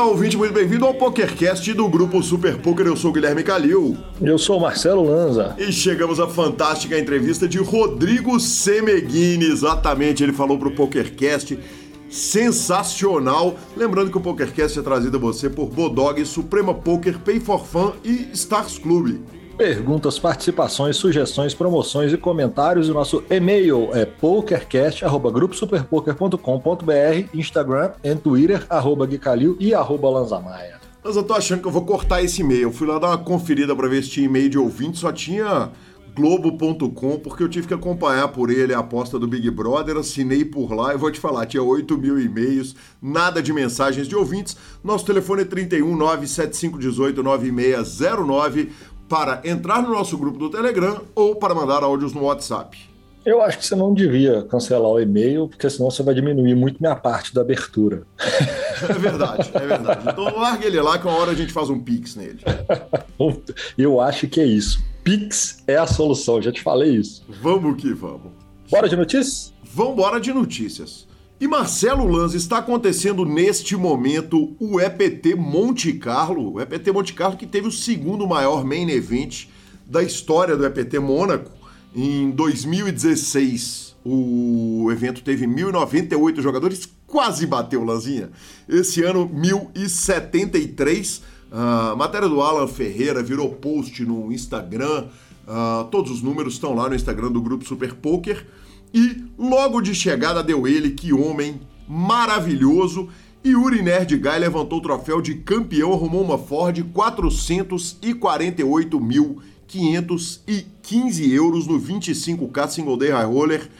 Olá, ouvinte, muito bem-vindo ao PokerCast do grupo Super Poker. Eu sou o Guilherme Calil. Eu sou o Marcelo Lanza. E chegamos à fantástica entrevista de Rodrigo Semeghini. Exatamente, ele falou pro PokerCast. Sensacional! Lembrando que o PokerCast é trazido a você por Bodog, Suprema Poker, Pay for Fun e Stars Club. Perguntas, participações, sugestões, promoções e comentários. O nosso e-mail é pokercast.gruposuperpoker.com.br, Instagram e Twitter, arroba Guicalil e arroba Lanzamaia. Mas eu tô achando que eu vou cortar esse e-mail. Eu fui lá dar uma conferida para ver se tinha e-mail de ouvinte, só tinha Globo.com, porque eu tive que acompanhar por ele a aposta do Big Brother, assinei por lá e vou te falar, tinha 8 mil e-mails, nada de mensagens de ouvintes. Nosso telefone é 31 97518 9609 para entrar no nosso grupo do Telegram ou para mandar áudios no WhatsApp. Eu acho que você não devia cancelar o e-mail, porque senão você vai diminuir muito minha parte da abertura. É verdade, é verdade. Então larga ele lá que uma hora a gente faz um pix nele. Eu acho que é isso. Pix é a solução, já te falei isso. Vamos que vamos. Bora de notícias? Vamos embora de notícias. E Marcelo Lanz está acontecendo neste momento o EPT Monte Carlo, o EPT Monte Carlo que teve o segundo maior main event da história do EPT Mônaco. Em 2016, o evento teve 1.098 jogadores, quase bateu Lanzinha. Esse ano, 1.073. Uh, matéria do Alan Ferreira virou post no Instagram. Uh, todos os números estão lá no Instagram do Grupo Super Poker. E logo de chegada deu ele, que homem maravilhoso. E Uri Nerd Guy levantou o troféu de campeão, arrumou uma Ford 448.515 euros no 25K Single Day High Roller.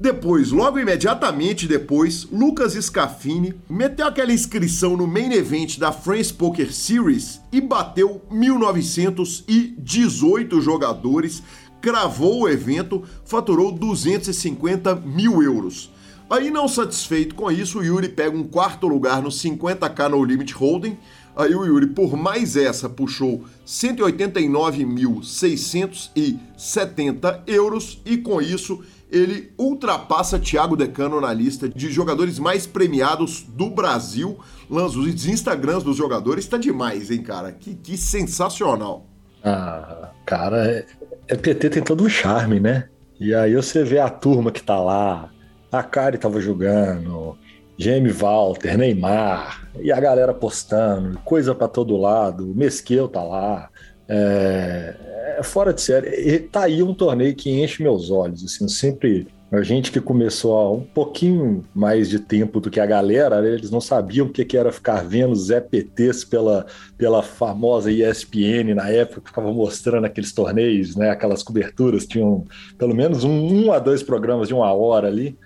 Depois, logo imediatamente depois, Lucas Scafini meteu aquela inscrição no main event da France Poker Series e bateu 1918 jogadores, cravou o evento, faturou 250 mil euros. Aí, não satisfeito com isso, o Yuri pega um quarto lugar no 50k no Limit Holding. Aí o Yuri, por mais essa, puxou 189.670 euros e com isso ele ultrapassa Thiago Decano na lista de jogadores mais premiados do Brasil. Lança os Instagrams dos jogadores, tá demais, hein, cara? Que, que sensacional. Ah, cara, é, é PT tem todo um charme, né? E aí você vê a turma que tá lá, a Kari tava jogando, Jamie Walter, Neymar, e a galera postando, coisa para todo lado, o tá lá. É, é fora de série. E tá aí um torneio que enche meus olhos. Assim, sempre a gente que começou há um pouquinho mais de tempo do que a galera, né, eles não sabiam o que, era ficar vendo os EPTs pela, pela famosa ESPN na época, que ficava mostrando aqueles torneios, né, aquelas coberturas, tinham pelo menos um, um a dois programas de uma hora ali.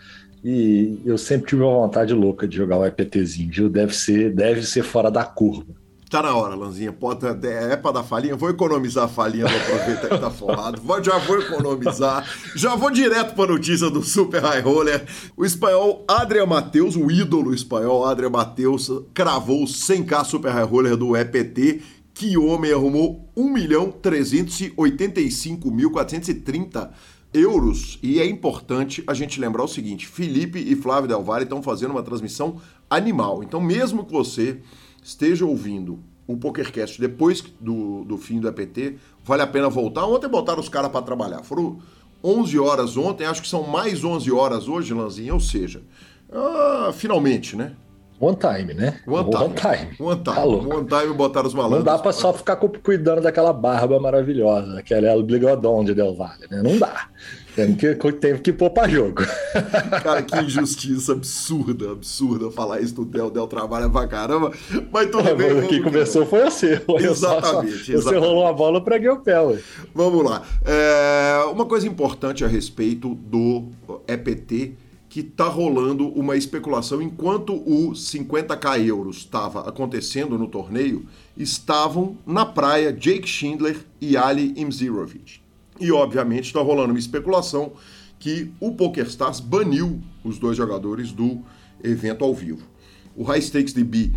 E eu sempre tive uma vontade louca de jogar o EPTzinho, viu? Deve ser, deve ser fora da curva. Tá na hora, Lanzinha. Pode, é, é pra dar falinha? Vou economizar a falinha, vou aproveitar que tá forrado. Vou, já vou economizar. Já vou direto pra notícia do Super High Roller. O espanhol Adrian Mateus, o ídolo espanhol Adrian Mateus, cravou 100k Super High Roller do EPT. Que homem arrumou 1.385.430 euros. E é importante a gente lembrar o seguinte: Felipe e Flávio Del Valle estão fazendo uma transmissão animal. Então, mesmo que você esteja ouvindo o PokerCast depois do, do fim do EPT, vale a pena voltar. Ontem botaram os caras para trabalhar. Foram 11 horas ontem, acho que são mais 11 horas hoje, Lanzinha, ou seja, ah, finalmente, né? One time, né? One time. One time. One time, tá One time botaram os malandros. Não dá pra só ficar cuidando daquela barba maravilhosa, aquela é o bigodão de Del Valle, né? Não dá. Teve que, teve que pôr pra jogo. Cara, que injustiça absurda, absurda falar isso do Del. Del trabalha pra caramba, mas tudo é, bem. Quem começou foi você. Exatamente, exatamente. Você rolou a bola, eu preguei o pé. Ué. Vamos lá. É, uma coisa importante a respeito do EPT que tá rolando uma especulação enquanto o 50k euros estava acontecendo no torneio, estavam na praia Jake Schindler e Ali Imzirovic. E, obviamente, está rolando uma especulação que o PokerStars baniu os dois jogadores do evento ao vivo. O High Stakes DB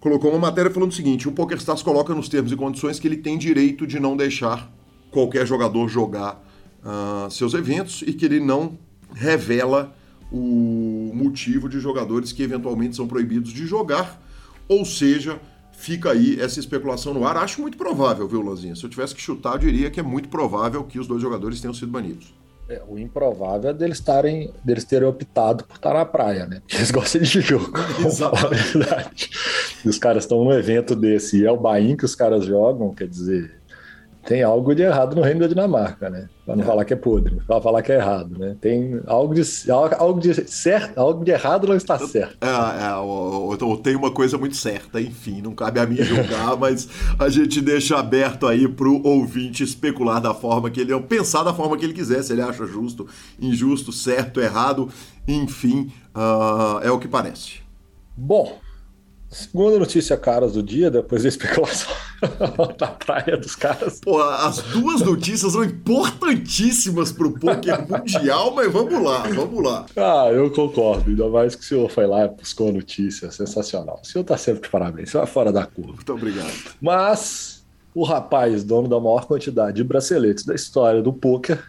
colocou uma matéria falando o seguinte: o PokerStars coloca nos termos e condições que ele tem direito de não deixar qualquer jogador jogar uh, seus eventos e que ele não revela o motivo de jogadores que eventualmente são proibidos de jogar Ou seja, fica aí essa especulação no ar. Acho muito provável, viu, Lanzinha? Se eu tivesse que chutar, eu diria que é muito provável que os dois jogadores tenham sido banidos. É, o improvável é deles, tarem, deles terem optado por estar na praia, né? Porque eles gostam de jogo. Exatamente. E os caras estão num evento desse e é o Bahia que os caras jogam, quer dizer, tem algo de errado no reino da Dinamarca, né? Para não é. falar que é podre, para falar que é errado, né? Tem algo de, algo de certo, algo de errado não está certo. É, é ou, ou tem uma coisa muito certa, enfim, não cabe a mim julgar, mas a gente deixa aberto aí pro ouvinte especular da forma que ele, pensar da forma que ele quiser, se ele acha justo, injusto, certo, errado, enfim, uh, é o que parece. Bom, Segunda notícia caras do dia, depois da especulação da praia dos caras. Pô, as duas notícias são importantíssimas pro poker mundial, mas vamos lá, vamos lá. Ah, eu concordo. Ainda mais que o senhor foi lá e buscou a notícia. Sensacional. O senhor tá sempre de parabéns. Você vai fora da curva. Muito obrigado. Mas o rapaz, dono da maior quantidade de braceletes da história do poker,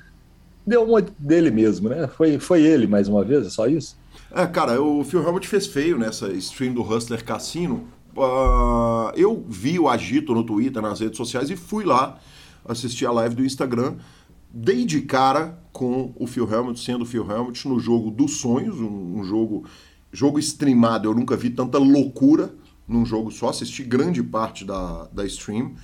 deu uma dele mesmo, né? Foi, foi ele mais uma vez, é só isso? É, cara, o Phil Helmut fez feio nessa stream do Hustler Cassino. Uh, eu vi o agito no Twitter, nas redes sociais e fui lá assistir a live do Instagram. Dei de cara com o Phil Helmut sendo o Phil Helmut no jogo dos sonhos, um, um jogo jogo streamado. Eu nunca vi tanta loucura num jogo só, assisti grande parte da, da stream.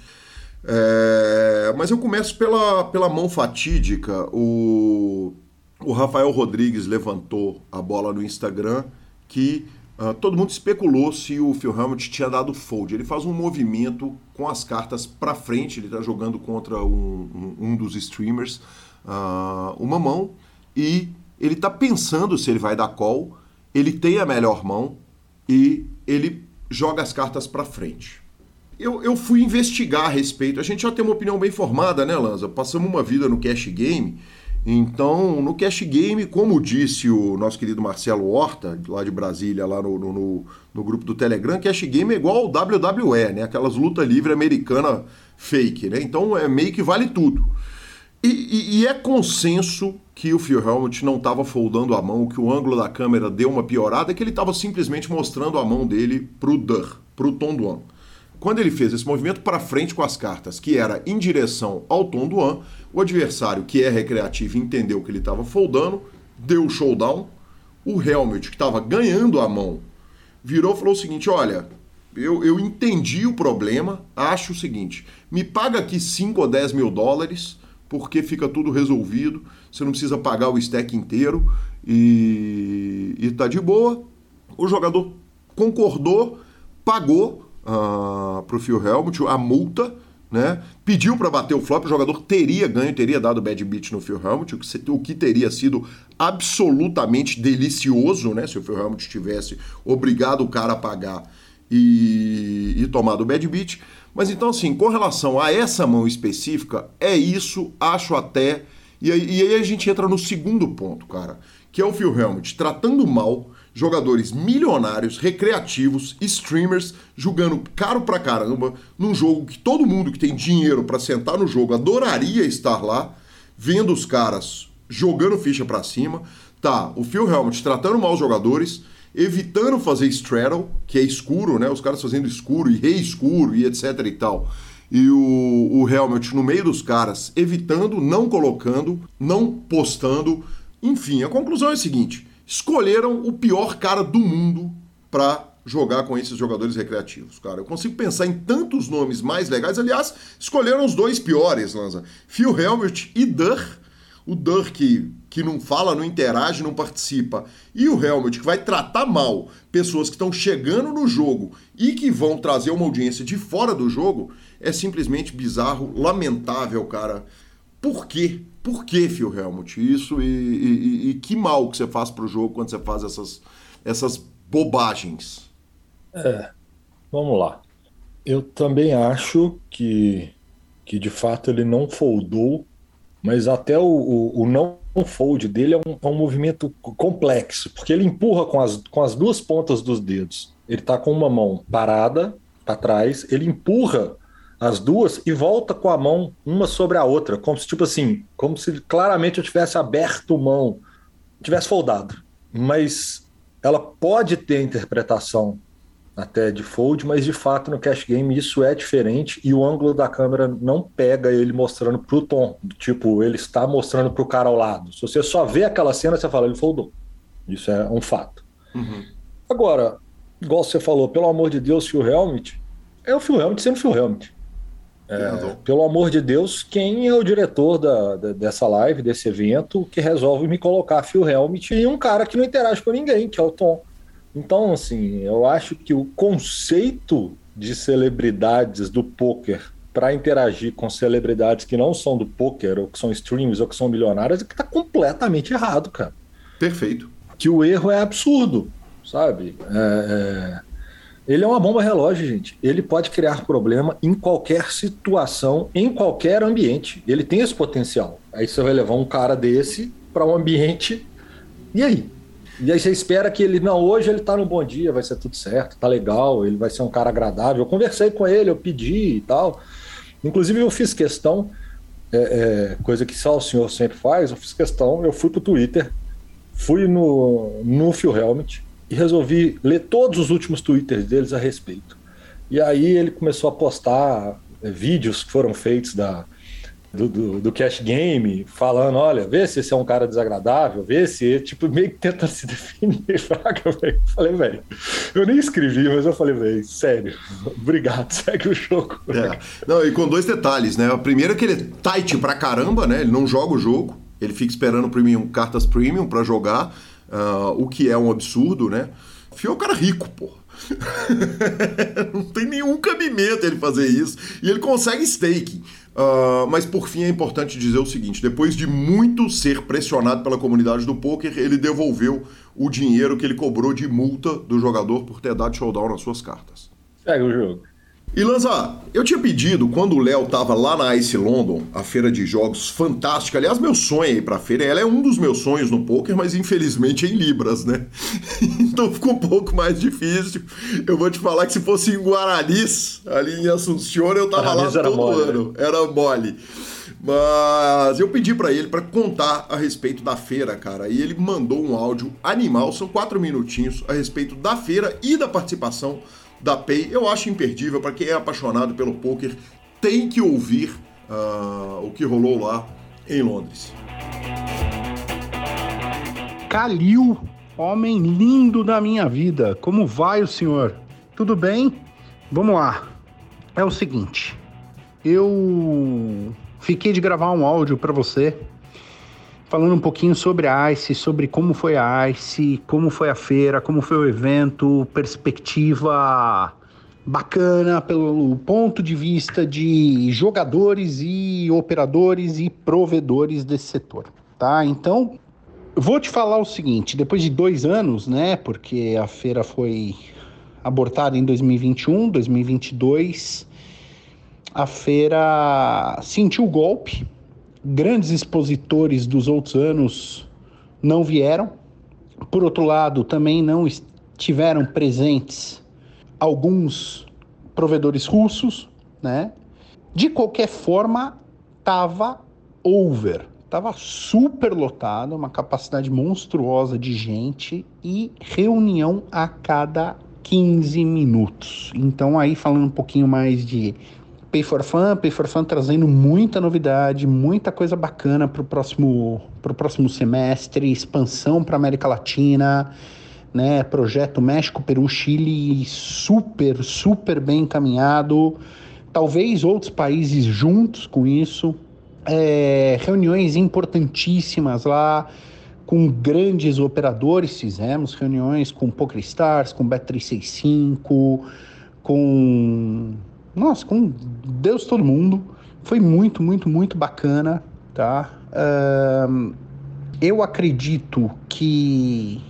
É, mas eu começo pela, pela mão fatídica. O o Rafael Rodrigues levantou a bola no Instagram que uh, todo mundo especulou se o Phil Helmut tinha dado fold. Ele faz um movimento com as cartas para frente, ele está jogando contra um, um, um dos streamers, uh, uma mão, e ele está pensando se ele vai dar call, ele tem a melhor mão e ele joga as cartas para frente. Eu, eu fui investigar a respeito. A gente já tem uma opinião bem formada, né, Lanza? Passamos uma vida no cash game então, no Cash Game, como disse o nosso querido Marcelo Horta, lá de Brasília, lá no, no, no grupo do Telegram, Cash Game é igual ao WWE, né? Aquelas luta livre americana fake, né? Então é meio que vale tudo. E, e, e é consenso que o Phil Helmut não estava foldando a mão, que o ângulo da câmera deu uma piorada, que ele estava simplesmente mostrando a mão dele pro Dur, pro Tom Duan. Quando ele fez esse movimento para frente com as cartas, que era em direção ao Tom Duan, o adversário, que é recreativo, entendeu que ele estava foldando, deu o showdown. O Helmut, que estava ganhando a mão, virou e falou o seguinte: Olha, eu, eu entendi o problema, acho o seguinte: me paga aqui 5 ou 10 mil dólares, porque fica tudo resolvido, você não precisa pagar o stack inteiro e, e tá de boa. O jogador concordou, pagou uh, ah, o Phil Helmut a multa né? Pediu para bater o flop, o jogador teria ganho, teria dado bad beat no Phil Helmut, o que, o que teria sido absolutamente delicioso, né? Se o Phil Helmut tivesse obrigado o cara a pagar e, e tomado o bad beat. Mas então, assim, com relação a essa mão específica, é isso, acho até. E aí, e aí a gente entra no segundo ponto, cara, que é o Phil Helmut tratando mal jogadores milionários, recreativos, streamers, jogando caro pra caramba, num jogo que todo mundo que tem dinheiro para sentar no jogo adoraria estar lá, vendo os caras jogando ficha para cima. Tá, o Phil Helmut tratando mal os jogadores, evitando fazer straddle, que é escuro, né? Os caras fazendo escuro e reescuro e etc e tal. E o, o Helmut no meio dos caras, evitando, não colocando, não postando. Enfim, a conclusão é a seguinte: escolheram o pior cara do mundo para jogar com esses jogadores recreativos, cara. Eu consigo pensar em tantos nomes mais legais. Aliás, escolheram os dois piores, Lanza. Phil Helmut e Durr. O Durr que, que não fala, não interage, não participa. E o Helmut que vai tratar mal pessoas que estão chegando no jogo e que vão trazer uma audiência de fora do jogo. É simplesmente bizarro, lamentável, cara. Por quê? Por que, Phil Helmut? Isso e, e, e que mal que você faz para o jogo quando você faz essas, essas bobagens? É, vamos lá. Eu também acho que, que de fato ele não foldou, mas até o, o, o não fold dele é um, é um, movimento complexo, porque ele empurra com as, com as duas pontas dos dedos. Ele está com uma mão parada para trás, ele empurra as duas e volta com a mão uma sobre a outra, como se tipo assim, como se claramente eu tivesse aberto mão, tivesse foldado. Mas ela pode ter interpretação até de fold, mas de fato no cash game isso é diferente e o ângulo da câmera não pega ele mostrando pro Tom. Tipo, ele está mostrando pro cara ao lado. Se você só vê aquela cena, você fala, ele foldou. Isso é um fato. Uhum. Agora, igual você falou, pelo amor de Deus, Phil Helmut, é o Phil Helmut sendo Phil Helmut. É, pelo amor de Deus, quem é o diretor da, da, dessa live, desse evento, que resolve me colocar Phil Helmut e um cara que não interage com ninguém, que é o Tom. Então, assim, eu acho que o conceito de celebridades do poker para interagir com celebridades que não são do poker, ou que são streams, ou que são milionárias, é que tá completamente errado, cara. Perfeito. Que o erro é absurdo, sabe? É, é... Ele é uma bomba relógio, gente. Ele pode criar problema em qualquer situação, em qualquer ambiente. Ele tem esse potencial. Aí você vai levar um cara desse para um ambiente. E aí? E aí você espera que ele, não, hoje ele tá no bom dia, vai ser tudo certo, tá legal, ele vai ser um cara agradável. Eu conversei com ele, eu pedi e tal. Inclusive eu fiz questão, é, é, coisa que só o senhor sempre faz, eu fiz questão, eu fui pro Twitter, fui no, no Phil Helmet e resolvi ler todos os últimos twitters deles a respeito. E aí ele começou a postar é, vídeos que foram feitos da, do, do, do, cash game, falando, olha, vê se esse é um cara desagradável, vê se, tipo, meio que tenta se definir, velho. Falei, velho, eu nem escrevi, mas eu falei, velho, sério, obrigado, segue o jogo. É. Não, e com dois detalhes, né? O primeiro é que ele é tight pra caramba, né? Ele não joga o jogo, ele fica esperando premium, cartas premium para jogar, uh, o que é um absurdo, né? Fio é um cara rico, porra. não tem nenhum cabimento ele fazer isso. E ele consegue staking. Uh, mas por fim é importante dizer o seguinte: depois de muito ser pressionado pela comunidade do poker, ele devolveu o dinheiro que ele cobrou de multa do jogador por ter dado showdown nas suas cartas. Segue o jogo. E Lanza, eu tinha pedido, quando o Léo tava lá na Ice London, a feira de jogos fantástica. Aliás, meu sonho é ir pra feira. Ela é um dos meus sonhos no poker, mas infelizmente é em Libras, né? então ficou um pouco mais difícil. Eu vou te falar que se fosse em Guaranis, ali em Assunción, eu tava lá todo mole, ano. Né? Era mole. Mas eu pedi para ele para contar a respeito da feira, cara. E ele mandou um áudio animal, são quatro minutinhos, a respeito da feira e da participação da Pay. Eu acho imperdível para quem é apaixonado pelo poker, tem que ouvir uh, o que rolou lá em Londres. Calil, homem lindo da minha vida, como vai o senhor? Tudo bem? Vamos lá. É o seguinte, eu fiquei de gravar um áudio para você falando um pouquinho sobre a ICE, sobre como foi a ICE, como foi a feira, como foi o evento, perspectiva bacana pelo ponto de vista de jogadores e operadores e provedores desse setor, tá? Então, vou te falar o seguinte: depois de dois anos, né? Porque a feira foi abortada em 2021, 2022, a feira sentiu o golpe grandes expositores dos outros anos não vieram. Por outro lado, também não estiveram presentes alguns provedores russos, né? De qualquer forma, estava over, estava super lotado, uma capacidade monstruosa de gente e reunião a cada 15 minutos. Então aí falando um pouquinho mais de Pay for Fun, Pay for Fun trazendo muita novidade, muita coisa bacana para o próximo, pro próximo semestre, expansão para América Latina, né? Projeto México, Peru, Chile, super, super bem encaminhado. Talvez outros países juntos com isso. É, reuniões importantíssimas lá com grandes operadores. Fizemos reuniões com PokerStars, com Bet365, com nossa, com Deus todo mundo. Foi muito, muito, muito bacana, tá? Eu acredito que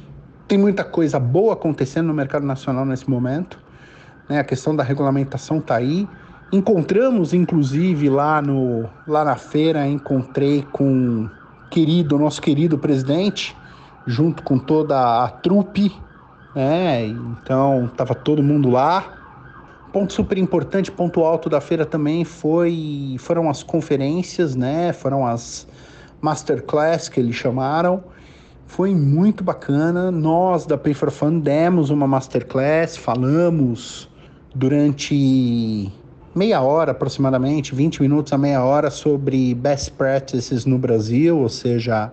tem muita coisa boa acontecendo no mercado nacional nesse momento. Né? A questão da regulamentação está aí. Encontramos, inclusive, lá, no, lá na feira, encontrei com querido, nosso querido presidente, junto com toda a trupe, né? Então, estava todo mundo lá. Ponto super importante, ponto alto da feira também foi foram as conferências, né? Foram as masterclass que eles chamaram. Foi muito bacana. Nós da Pay for Fun demos uma masterclass, falamos durante meia hora aproximadamente, 20 minutos a meia hora sobre best practices no Brasil, ou seja,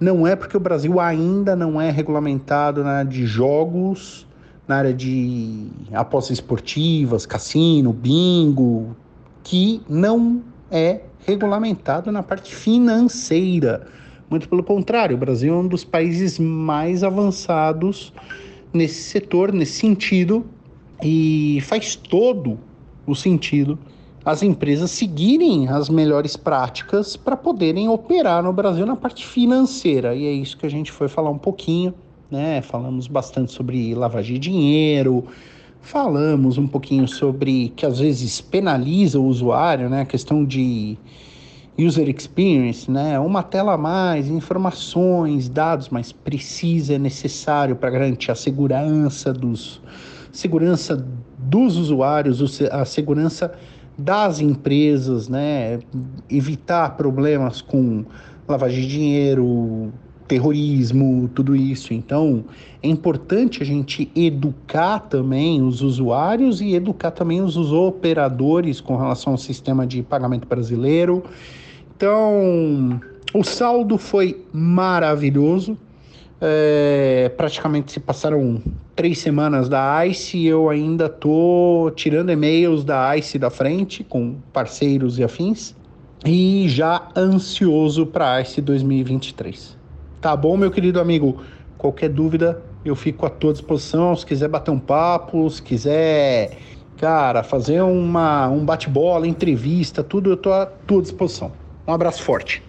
não é porque o Brasil ainda não é regulamentado na área de jogos, na área de apostas esportivas, cassino, bingo, que não é regulamentado na parte financeira. Muito pelo contrário, o Brasil é um dos países mais avançados nesse setor, nesse sentido, e faz todo o sentido as empresas seguirem as melhores práticas para poderem operar no Brasil na parte financeira. E é isso que a gente foi falar um pouquinho, né? Falamos bastante sobre lavagem de dinheiro, falamos um pouquinho sobre que às vezes penaliza o usuário, né? A questão de user experience, né? Uma tela a mais, informações, dados mais precisos é necessário para garantir a segurança dos segurança dos usuários, a segurança das empresas, né? Evitar problemas com lavagem de dinheiro, terrorismo, tudo isso. Então, é importante a gente educar também os usuários e educar também os operadores com relação ao sistema de pagamento brasileiro. Então, o saldo foi maravilhoso. É, praticamente se passaram três semanas da ICE e eu ainda tô tirando e-mails da ICE da frente com parceiros e afins e já ansioso para a ICE 2023. Tá bom, meu querido amigo? Qualquer dúvida, eu fico à tua disposição. Se quiser bater um papo, se quiser, cara, fazer uma, um bate-bola, entrevista, tudo, eu tô à tua disposição. Um abraço forte.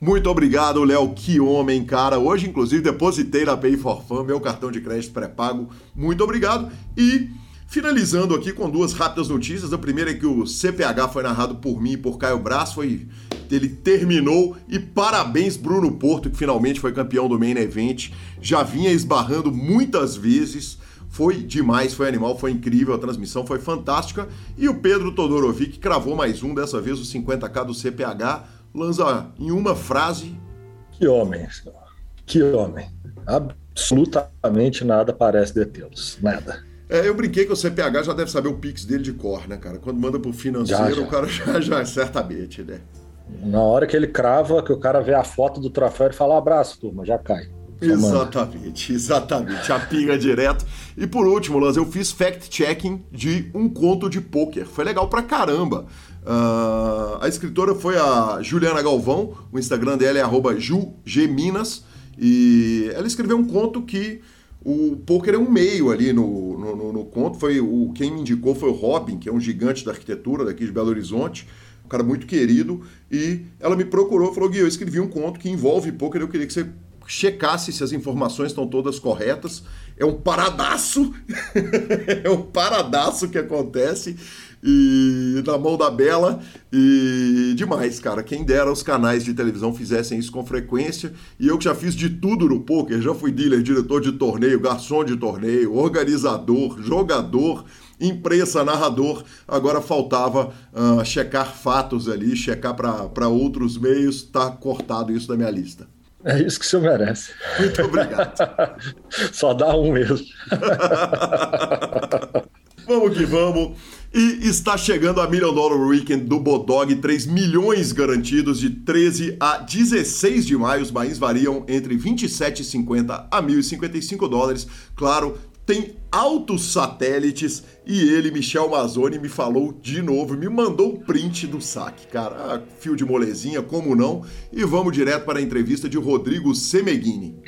Muito obrigado, Léo. Que homem, cara. Hoje, inclusive, depositei na Pay for Fun meu cartão de crédito pré-pago. Muito obrigado. E finalizando aqui com duas rápidas notícias. A primeira é que o CPH foi narrado por mim e por Caio Braz. Foi... Ele terminou. E parabéns, Bruno Porto, que finalmente foi campeão do Main Event. Já vinha esbarrando muitas vezes. Foi demais, foi animal, foi incrível, a transmissão foi fantástica. E o Pedro Todorovic cravou mais um, dessa vez o 50k do CPH Lanza, em uma frase. Que homem, que homem. Absolutamente nada parece detê-los. Nada. É, eu brinquei que o CPH já deve saber o Pix dele de cor, né, cara? Quando manda pro financeiro, já, já. o cara já, já, certamente, né? Na hora que ele crava, que o cara vê a foto do troféu, ele fala: abraço, turma, já cai. Exatamente, exatamente. A pinga direto. E por último, Lanza, eu fiz fact-checking de um conto de pôquer. Foi legal pra caramba. Uh, a escritora foi a Juliana Galvão, o Instagram dela é @jugminas e ela escreveu um conto que o poker é um meio ali no, no, no, conto. Foi o quem me indicou foi o Robin, que é um gigante da arquitetura daqui de Belo Horizonte, um cara muito querido. E ela me procurou, falou Gui, eu escrevi um conto que envolve poker. Eu queria que você checasse se as informações estão todas corretas. É um paradaço, é um paradaço que acontece e na mão da Bela e demais, cara. Quem dera os canais de televisão fizessem isso com frequência. E eu que já fiz de tudo no poker, já fui dealer, diretor de torneio, garçom de torneio, organizador, jogador, imprensa, narrador. Agora faltava uh, checar fatos ali, checar para outros meios. Tá cortado isso da minha lista. É isso que o senhor merece. Muito obrigado. Só dá um mesmo. vamos que vamos. E está chegando a Million Dollar Weekend do Bodog, 3 milhões garantidos de 13 a 16 de maio. Os bains variam entre 27,50 a 1.055 dólares. Claro, tem altos satélites e ele, Michel Mazzoni, me falou de novo, me mandou um print do saque, cara. Ah, fio de molezinha, como não? E vamos direto para a entrevista de Rodrigo Semeghini.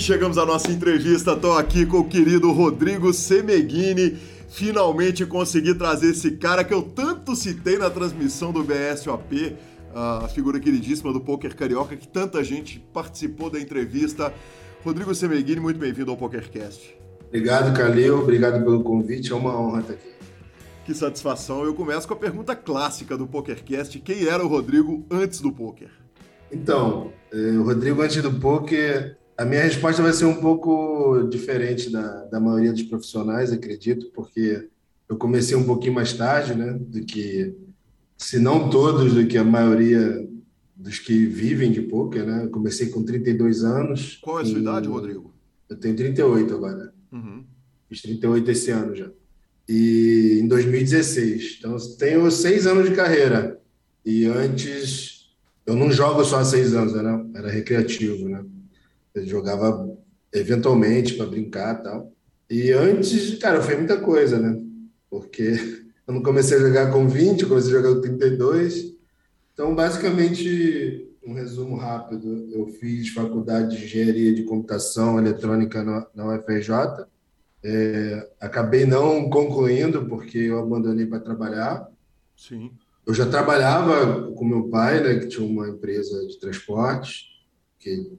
Chegamos à nossa entrevista. Estou aqui com o querido Rodrigo Semeghini. Finalmente consegui trazer esse cara que eu tanto citei na transmissão do BSOP, a figura queridíssima do Poker Carioca, que tanta gente participou da entrevista. Rodrigo Semeghini, muito bem-vindo ao PokerCast. Obrigado, Calil. Obrigado pelo convite. É uma honra estar aqui. Que satisfação. Eu começo com a pergunta clássica do PokerCast. Quem era o Rodrigo antes do poker? Então, eh, o Rodrigo antes do poker a minha resposta vai ser um pouco diferente da, da maioria dos profissionais, acredito, porque eu comecei um pouquinho mais tarde, né, do que se não todos, do que a maioria dos que vivem de poker, né? Eu comecei com 32 anos. Qual é a sua e... idade, Rodrigo? Eu tenho 38 agora. Uhum. Fiz 38 esse ano já. E em 2016. Então, tenho seis anos de carreira. E antes, eu não jogo só há seis anos, né? Era recreativo, né? Eu jogava eventualmente para brincar e tal. E antes, cara, foi muita coisa, né? Porque eu não comecei a jogar com 20, comecei a jogar com 32. Então, basicamente, um resumo rápido: eu fiz faculdade de engenharia de computação eletrônica na, na UFRJ. É, acabei não concluindo porque eu abandonei para trabalhar. Sim. Eu já trabalhava com meu pai, né, que tinha uma empresa de transporte, que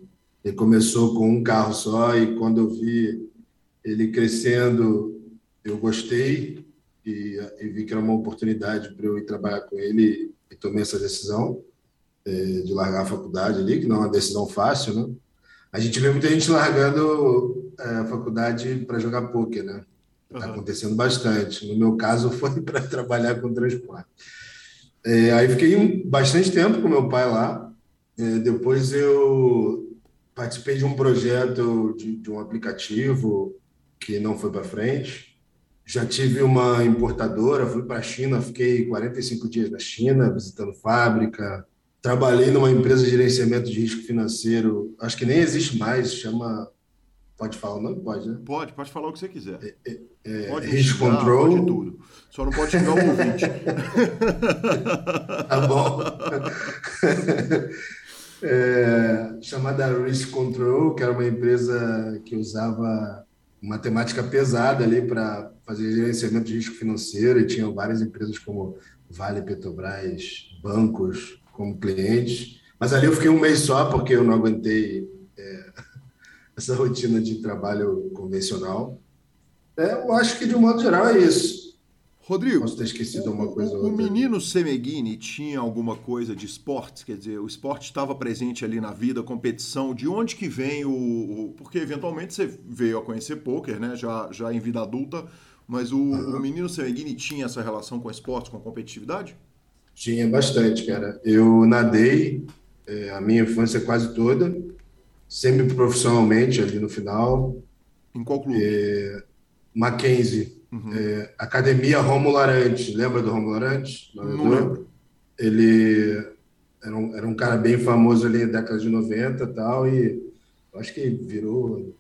ele começou com um carro só e quando eu vi ele crescendo, eu gostei e, e vi que era uma oportunidade para eu ir trabalhar com ele e tomei essa decisão é, de largar a faculdade ali, que não é uma decisão fácil, né? A gente vê muita gente largando é, a faculdade para jogar poker, né? Está uhum. acontecendo bastante. No meu caso, foi para trabalhar com transporte. É, aí fiquei um, bastante tempo com meu pai lá. Depois eu participei de um projeto de, de um aplicativo que não foi para frente. Já tive uma importadora, fui para a China, fiquei 45 dias na China, visitando fábrica. Trabalhei numa empresa de gerenciamento de risco financeiro, acho que nem existe mais, chama. Pode falar o nome? Pode, né? Pode, pode falar o que você quiser. É, é, é pode Risk Control. Pode tudo. Só não pode xingar o ouvinte. tá bom. é, chamada Risk Control, que era uma empresa que usava matemática pesada ali para fazer gerenciamento de risco financeiro e tinha várias empresas como Vale, Petrobras, bancos como clientes. Mas ali eu fiquei um mês só porque eu não aguentei é, essa rotina de trabalho convencional. É, eu acho que de um modo geral é isso. Rodrigo, Posso ter esquecido uma coisa o, o menino Semeghini tinha alguma coisa de esportes? Quer dizer, o esporte estava presente ali na vida, competição. De onde que vem o, o... Porque eventualmente você veio a conhecer pôquer, né? Já, já em vida adulta. Mas o, uhum. o menino Semeghini tinha essa relação com esportes, com competitividade? Tinha bastante, cara. Eu nadei é, a minha infância quase toda, sempre profissionalmente ali no final. Em qual clube? É, Mackenzie. Uhum. É, Academia Romulo Arantes, lembra do Romulo Arantes? Não lembro. Ele era um, era um cara bem famoso ali na década de 90 e tal, e acho que virou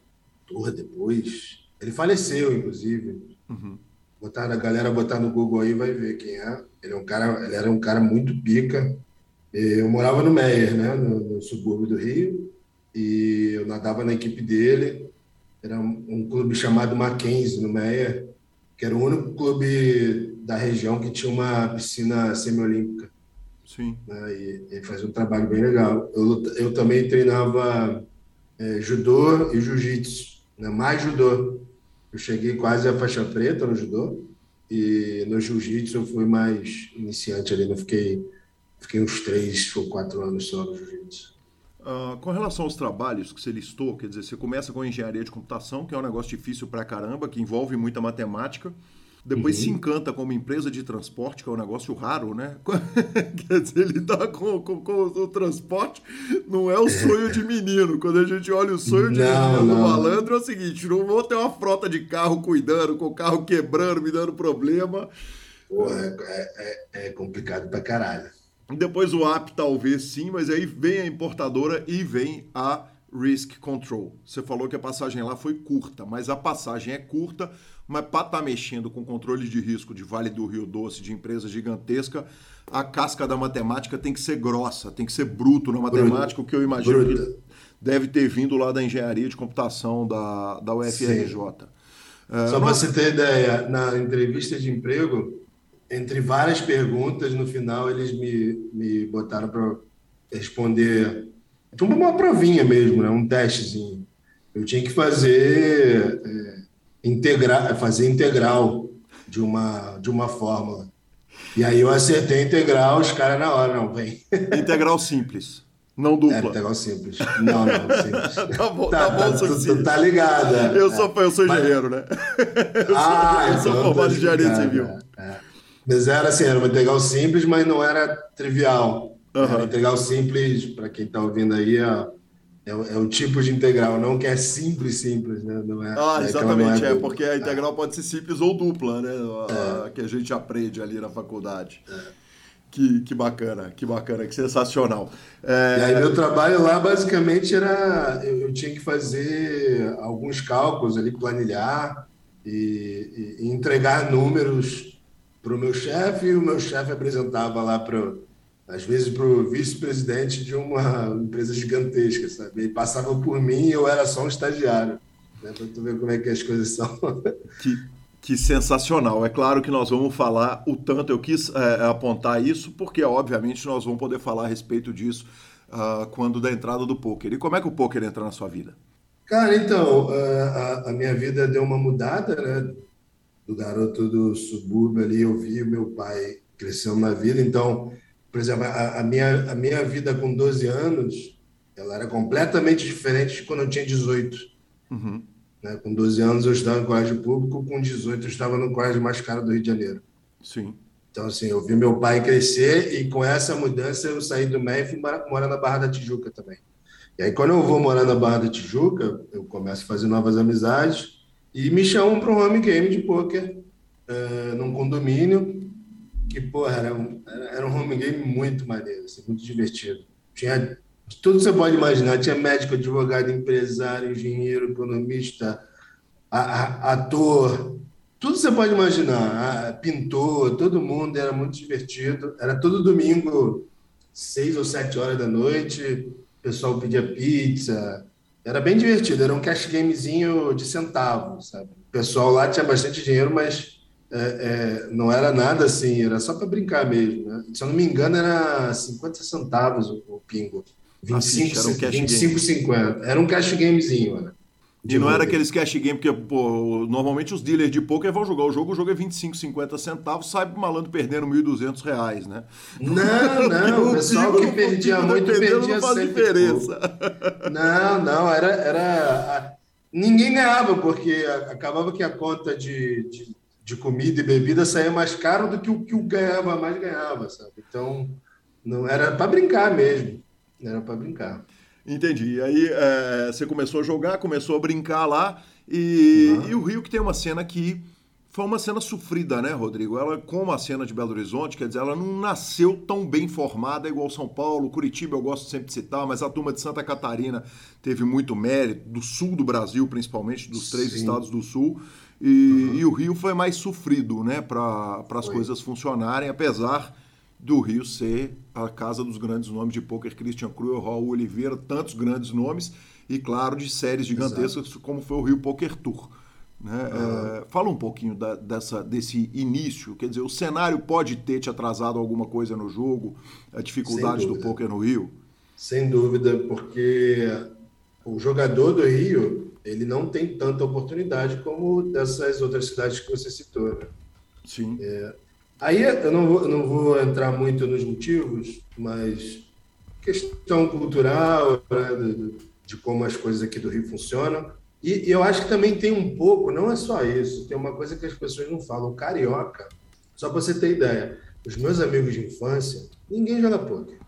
ator depois. Ele faleceu, inclusive. Uhum. Botar, a galera botar no Google aí vai ver quem é. Ele, é um cara, ele era um cara muito pica. Eu morava no Meier, né, no, no subúrbio do Rio, e eu nadava na equipe dele. Era um, um clube chamado Mackenzie, no Meier que era o único clube da região que tinha uma piscina semiolímpica. Sim. Né? E, e fazia um trabalho bem legal. Eu, eu também treinava é, judô e jiu-jitsu, né? mais judô. Eu cheguei quase a faixa preta no judô e no jiu-jitsu eu fui mais iniciante ali, não fiquei, fiquei uns três ou quatro anos só no jiu-jitsu. Uh, com relação aos trabalhos que você listou, quer dizer, você começa com engenharia de computação, que é um negócio difícil pra caramba, que envolve muita matemática. Depois uhum. se encanta com uma empresa de transporte, que é um negócio raro, né? Quer dizer, lidar com, com, com, o transporte não é o sonho de menino. Quando a gente olha o sonho de não, menino do malandro, é o seguinte: não vou ter uma frota de carro cuidando, com o carro quebrando, me dando problema. Porra, é, é, é complicado pra caralho. Depois o app talvez sim, mas aí vem a importadora e vem a Risk Control. Você falou que a passagem lá foi curta, mas a passagem é curta, mas para estar tá mexendo com controle de risco de Vale do Rio Doce, de empresa gigantesca, a casca da matemática tem que ser grossa, tem que ser bruto na matemática, bruto. o que eu imagino Bruta. que deve ter vindo lá da engenharia de computação da, da UFRJ. Uh, Só para você ter ideia, na entrevista de emprego, entre várias perguntas, no final eles me, me botaram para responder tipo uma provinha mesmo, né? um testezinho. Eu tinha que fazer é, integrar, fazer integral de uma de uma fórmula. E aí eu acertei integral, os caras na hora, não, vem. Integral simples. Não dupla. É, integral simples. Não, não, simples. tá bom, tá, tá bom, tá, tu, tu tá ligado. É. Eu sou, eu sou engenheiro, né? Eu ah, sou, eu sou então formado em engenharia civil. É. Mas era assim, era uma integral simples, mas não era trivial. Uhum. Era integral simples, para quem está ouvindo aí, é, é, é, o tipo de integral, não que é simples, simples, né? Não é, ah, é exatamente, é, é, porque a integral pode ser simples ou dupla, né? A, que a gente aprende ali na faculdade. Que, que bacana, que bacana, que sensacional. É... E aí meu trabalho lá basicamente era eu, eu tinha que fazer alguns cálculos ali, planilhar e, e, e entregar números para o meu chefe e o meu chefe apresentava lá para às vezes para o vice-presidente de uma empresa gigantesca, sabe? E passava por mim e eu era só um estagiário, né? Para tu ver como é que as coisas são. Que, que sensacional. É claro que nós vamos falar o tanto. Eu quis é, apontar isso porque, obviamente, nós vamos poder falar a respeito disso uh, quando da entrada do poker. E como é que o poker entra na sua vida? Cara, então, a, a minha vida deu uma mudada, né? Do garoto do subúrbio ali, eu vi o meu pai crescendo na vida. Então, por exemplo, a, a, minha, a minha vida com 12 anos, ela era completamente diferente de quando eu tinha 18. Uhum. Né? Com 12 anos eu estava no colégio público, com 18 eu estava no colégio mais caro do Rio de Janeiro. Sim. Então, assim, eu vi meu pai crescer e com essa mudança eu saí do MEI e fui morar na Barra da Tijuca também. E aí, quando eu vou morar na Barra da Tijuca, eu começo a fazer novas amizades e me chamam para um home game de pôquer uh, num condomínio que, porra, era um, era um home game muito maneiro, assim, muito divertido. Tinha tudo que você pode imaginar. Tinha médico, advogado, empresário, engenheiro, economista, a, a, ator, tudo que você pode imaginar. Pintor, todo mundo, era muito divertido. Era todo domingo, seis ou sete horas da noite, o pessoal pedia pizza. Era bem divertido, era um cash gamezinho de centavos, sabe? O pessoal lá tinha bastante dinheiro, mas é, é, não era nada assim, era só para brincar mesmo. Né? Se eu não me engano, era 50 centavos o, o pingo. 25, era um cash 25 50. Era um cash gamezinho, né? E não era aqueles cash game, porque pô, normalmente os dealers de poker vão jogar o jogo, o jogo é 25, 50 centavos, sai o malandro perdendo 1.200 reais, né? Não, não, o pessoal que perdia muito perdia não faz diferença. Não, não, era, era... Ninguém ganhava, porque acabava que a conta de, de de comida e bebida saía mais caro do que o que o ganhava mais ganhava, sabe? Então, não era para brincar mesmo. Era para brincar. Entendi. E aí é, você começou a jogar, começou a brincar lá, e, uhum. e, o Rio que tem uma cena que foi uma cena sofrida, né, Rodrigo? Ela, como a cena de Belo Horizonte, quer dizer, ela não nasceu tão bem formada igual São Paulo, Curitiba eu gosto sempre de citar, mas a turma de Santa Catarina teve muito mérito, do sul do Brasil, principalmente, dos três Sim. estados do sul. E, uhum. e, o Rio foi mais sofrido, né, para as coisas funcionarem, apesar do Rio ser a casa dos grandes nomes de poker, Christian Cruel, Raul Oliveira, tantos grandes nomes, e claro, de séries gigantescas Exato. como foi o Rio Poker Tour. Né? Uhum. É, fala um pouquinho da, dessa, desse início, quer dizer, o cenário pode ter te atrasado alguma coisa no jogo, a dificuldade do poker no Rio? Sem dúvida, porque o jogador do Rio ele não tem tanta oportunidade como dessas outras cidades que você citou. Né? Sim. É, aí eu não, vou, não vou entrar muito nos motivos, mas questão cultural, né, de, de, como as coisas aqui do Rio funcionam. E, e, eu acho que também tem um pouco, não é só isso, tem uma coisa que as pessoas não falam. Carioca, só para você ter ideia, os meus amigos de infância, ninguém joga poker.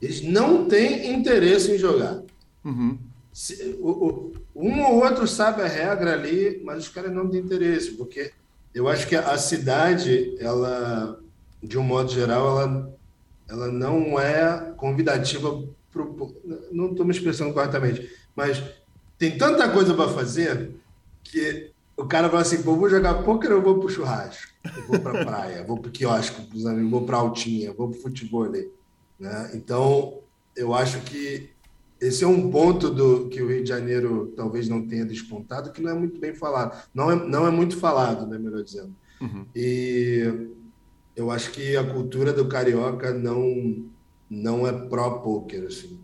Eles não têm interesse em jogar. Uhum. Se, o, o, um ou outro sabe a regra ali, mas os caras não têm interesse, porque eu acho que a cidade, ela, de um modo geral, ela, ela não é convidativa pro, não estou me expressando corretamente, mas tem tanta coisa para fazer que o cara fala assim, pô, vou jogar pôquer ou vou pro churrasco? Eu vou para praia, vou pro quiosque, vou para altinha, vou pro futebol. Né? Então, eu acho que esse é um ponto do que o Rio de Janeiro talvez não tenha despontado, que não é muito bem falado. Não é, não é muito falado, né, melhor dizendo. Uhum. E eu acho que a cultura do carioca não não é pró-poker, assim.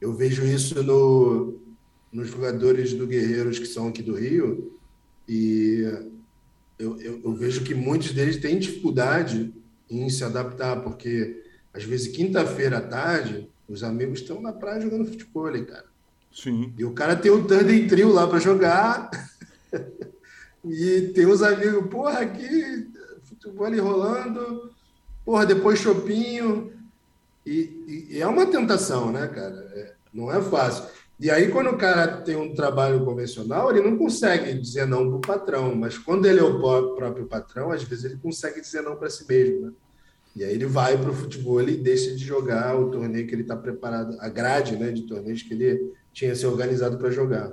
Eu vejo isso no, nos jogadores do Guerreiros que são aqui do Rio e eu, eu, eu vejo que muitos deles têm dificuldade em se adaptar, porque às vezes quinta-feira à tarde os amigos estão na praia jogando futebol, cara. Sim. E o cara tem um Thunder Trio lá para jogar. e tem uns amigos, porra, aqui, futebol ali rolando, porra, depois chopinho. E, e, e, é uma tentação, né, cara? É, não é fácil. E aí, quando o cara tem um trabalho convencional, ele não consegue dizer não para o patrão, mas quando ele é o próprio patrão, às vezes ele consegue dizer não para si mesmo, né? E aí ele vai para o futebol e deixa de jogar o torneio que ele está preparado, a grade né, de torneios que ele tinha se organizado para jogar.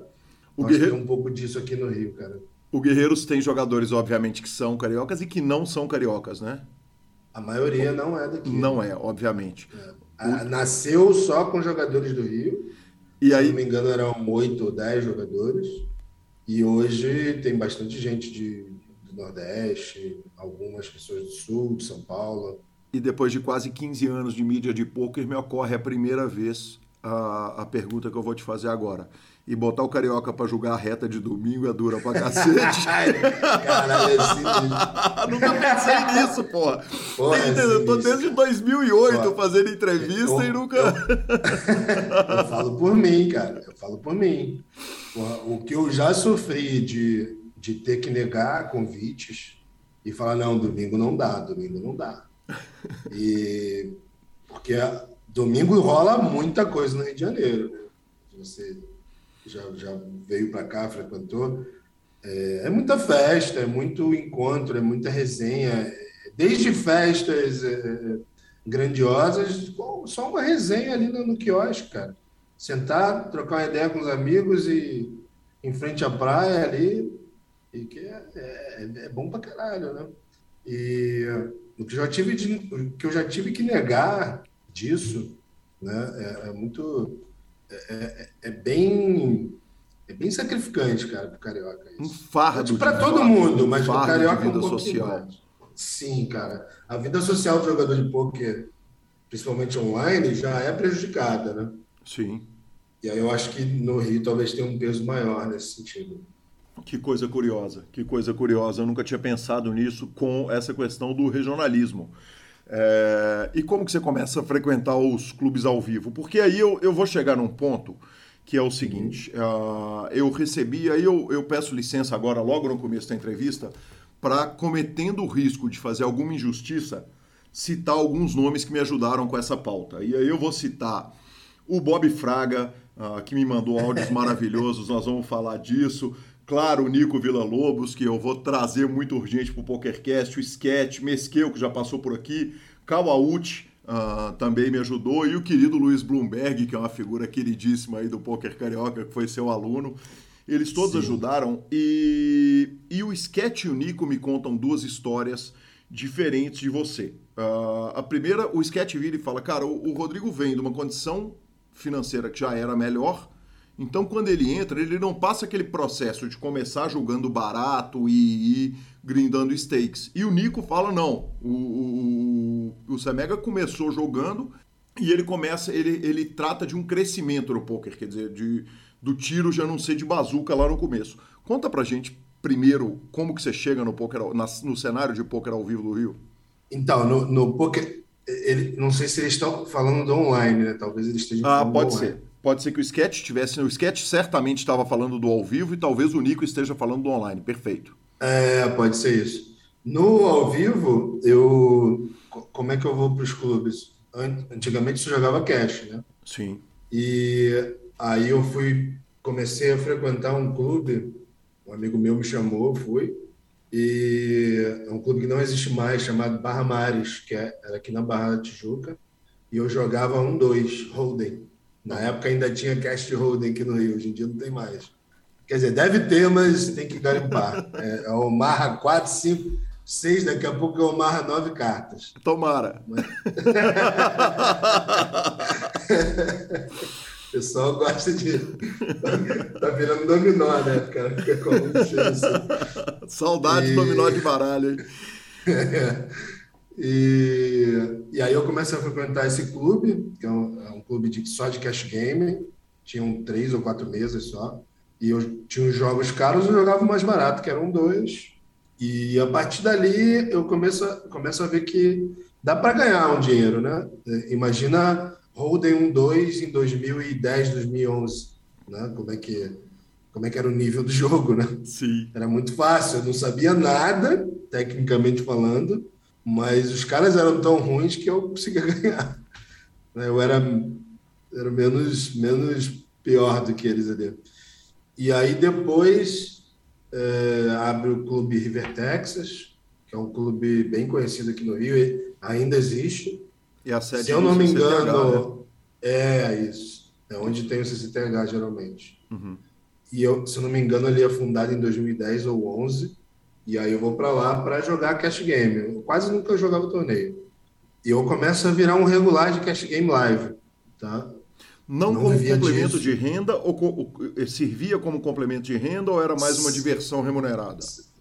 O Guerreiro... tem um pouco disso aqui no Rio, cara. O Guerreiros tem jogadores, obviamente, que são cariocas e que não são cariocas, né? A maioria não é daqui. Não é, obviamente. É. Nasceu só com jogadores do Rio. E aí... Se não me engano, eram oito ou dez jogadores. E hoje tem bastante gente de, do Nordeste, algumas pessoas do Sul, de São Paulo e depois de quase 15 anos de mídia de poker, me ocorre a primeira vez a, a pergunta que eu vou te fazer agora. E botar o Carioca para jogar a reta de domingo é dura pra cacete. Caralho, é assim Nunca pensei nisso, porra. porra é eu tô desde 2008 porra. fazendo entrevista eu, e nunca... Eu, eu, falo por mim, cara. Eu falo por mim. Porra, o que eu já sofri de, de ter que negar convites e falar, não, domingo não dá, domingo não dá. E porque domingo rola muita coisa no Rio de Janeiro. Né? Você já, já veio para cá, frequentou. É, é, muita festa, é muito encontro, é muita resenha. Desde festas é, grandiosas, só uma resenha ali no, no quiosque, cara. Sentar, trocar uma ideia com os amigos e em frente à praia ali, e que é, é, é bom pra caralho, né? E o que, eu já tive de, que eu já tive que negar disso, né? É, é muito. É, é, é, bem. É bem sacrificante, cara, para o carioca. Isso. Um fardo. Para todo mundo, mas para o carioca um social. Mais. Sim, cara. A vida social do jogador de pôquer, principalmente online, já é prejudicada, né? Sim. E aí eu acho que no Rio talvez tenha um peso maior nesse sentido. Que coisa curiosa, que coisa curiosa. Eu nunca tinha pensado nisso com essa questão do regionalismo. É, e como que você começa a frequentar os clubes ao vivo? Porque aí eu, eu vou chegar num ponto que é o seguinte: uh, eu recebi, aí eu, eu peço licença agora, logo no começo da entrevista, para, cometendo o risco de fazer alguma injustiça, citar alguns nomes que me ajudaram com essa pauta. E aí eu vou citar o Bob Fraga, uh, que me mandou áudios maravilhosos, nós vamos falar disso. Claro, o Nico Vila Lobos, que eu vou trazer muito urgente para o PokerCast, o Sketch, Mesqueu, que já passou por aqui, Kawauchi, uh, também me ajudou, e o querido Luiz Bloomberg, que é uma figura queridíssima aí do Poker Carioca, que foi seu aluno. Eles todos Sim. ajudaram, e, e o Sketch e o Nico me contam duas histórias diferentes de você. Uh, a primeira, o Sketch vira e fala, cara, o, o Rodrigo vem de uma condição financeira que já era melhor, então, quando ele entra, ele não passa aquele processo de começar jogando barato e ir grindando stakes. E o Nico fala: não, o, o, o Semega começou jogando e ele começa, ele, ele trata de um crescimento no poker, quer dizer, de, do tiro já não ser de bazuca lá no começo. Conta pra gente primeiro como que você chega no poker, na, no cenário de poker ao vivo do Rio. Então, no, no poker, ele, não sei se eles estão falando do online, né? Talvez eles estejam ah, falando pode do online. ser. Pode ser que o sketch tivesse. O sketch certamente estava falando do ao vivo e talvez o Nico esteja falando do online. Perfeito. É, pode ser isso. No ao vivo, eu. Como é que eu vou para os clubes? Antigamente você jogava cash, né? Sim. E aí eu fui. Comecei a frequentar um clube. Um amigo meu me chamou, fui. E é um clube que não existe mais, chamado Barra Mares, que é, era aqui na Barra da Tijuca. E eu jogava um, dois, Holding. Na época ainda tinha cast holding aqui no Rio, hoje em dia não tem mais. Quer dizer, deve ter, mas tem que garimpar. É, é o Marra 4, 5, 6, daqui a pouco é o Marra 9 cartas. Tomara. o pessoal gosta de. tá virando dominó, né? O cara fica com assim. Saudade e... dominó de baralho, hein? E, e aí eu comecei a frequentar esse clube, que é um, é um clube de, só de cash game, tinham três ou quatro mesas só, e eu tinha os jogos caros, eu jogava mais barato, que eram dois, e a partir dali eu começo, a, começo a ver que dá para ganhar um dinheiro, né? Imagina Holden 1-2 em 2010, 2011, né? Como é que como é que era o nível do jogo, né? Sim. Era muito fácil, eu não sabia nada, tecnicamente falando, mas os caras eram tão ruins que eu conseguia ganhar. Eu era, era menos, menos pior do que eles ali. E aí depois é, abre o clube River Texas, que é um clube bem conhecido aqui no Rio, ainda existe. E a sede Se eu não me CCTH, engano, né? é isso. É onde tem o CCTH geralmente. Uhum. E eu, se eu não me engano, ele é fundado em 2010 ou 11. E aí eu vou para lá para jogar cash game. Eu quase nunca jogava torneio. E eu começo a virar um regular de cash game live, tá? Não, Não como complemento disso. de renda, ou ou- servia como complemento de renda, ou era mais uma diversão remunerada?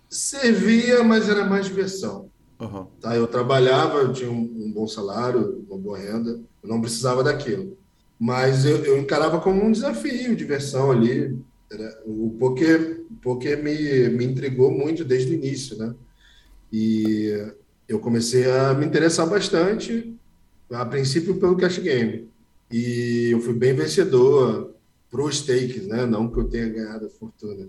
Servia, mas era mais diversão. Aham. Tá? Eu trabalhava, eu tinha um, um bom salário, uma boa renda, eu não precisava daquilo. Mas eu, eu encarava como um desafio, diversão ali. Era, o poker, poker me, me intrigou muito desde o início, né? E eu comecei a me interessar bastante, a princípio pelo cash game. E eu fui bem vencedor pro stakes, né? Não que eu tenha ganhado a fortuna,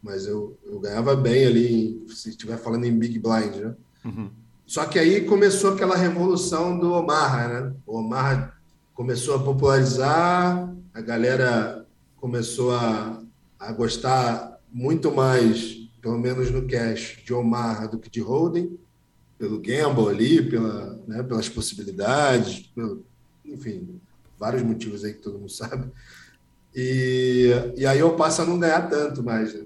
mas eu, eu ganhava bem ali, se estiver falando em big blind, né? Uhum. Só que aí começou aquela revolução do Omaha, né? O Omaha começou a popularizar, a galera começou a, a gostar muito mais, pelo menos no cash, de Omaha do que de Hold'em, pelo gamble ali, pela, né, pelas possibilidades, pelo, enfim, vários motivos aí que todo mundo sabe. E, e aí eu passo a não ganhar tanto mais, né?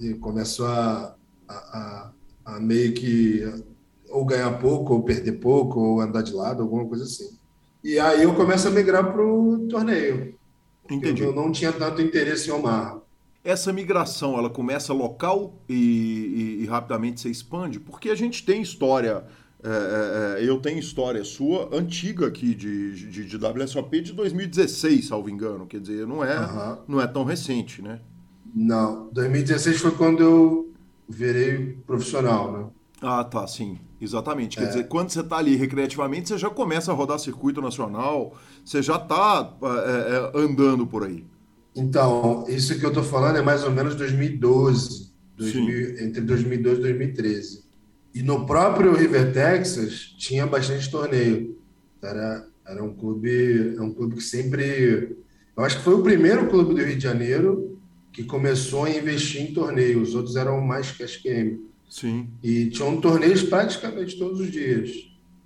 E começou a, a, a, a meio que ou ganhar pouco, ou perder pouco, ou andar de lado, alguma coisa assim. E aí eu começo a migrar para o torneio. Entendi. Eu não tinha tanto interesse em Omar. Essa migração, ela começa local e, e- e rapidamente se expande? Porque a gente tem história, é, é, é, eu tenho história sua antiga aqui de, de, de WSOP de 2016, salvo engano. Quer dizer, não é, Aham. não é tão recente, né? Não, 2016 foi quando eu virei profissional, né? Ah, tá, sim, exatamente. Quer É. dizer, quando você está ali recreativamente, você já começa a rodar circuito nacional, você já está andando por aí. Então, isso que eu estou falando é mais ou menos 2012, 2000 entre 2012 e 2013. E no próprio River Texas tinha bastante torneio. Era, era um clube, é um clube que sempre, eu acho que foi o primeiro clube do Rio de Janeiro que começou a investir em torneio. Os outros eram mais cash game. Sim. E tinham torneios praticamente todos os dias.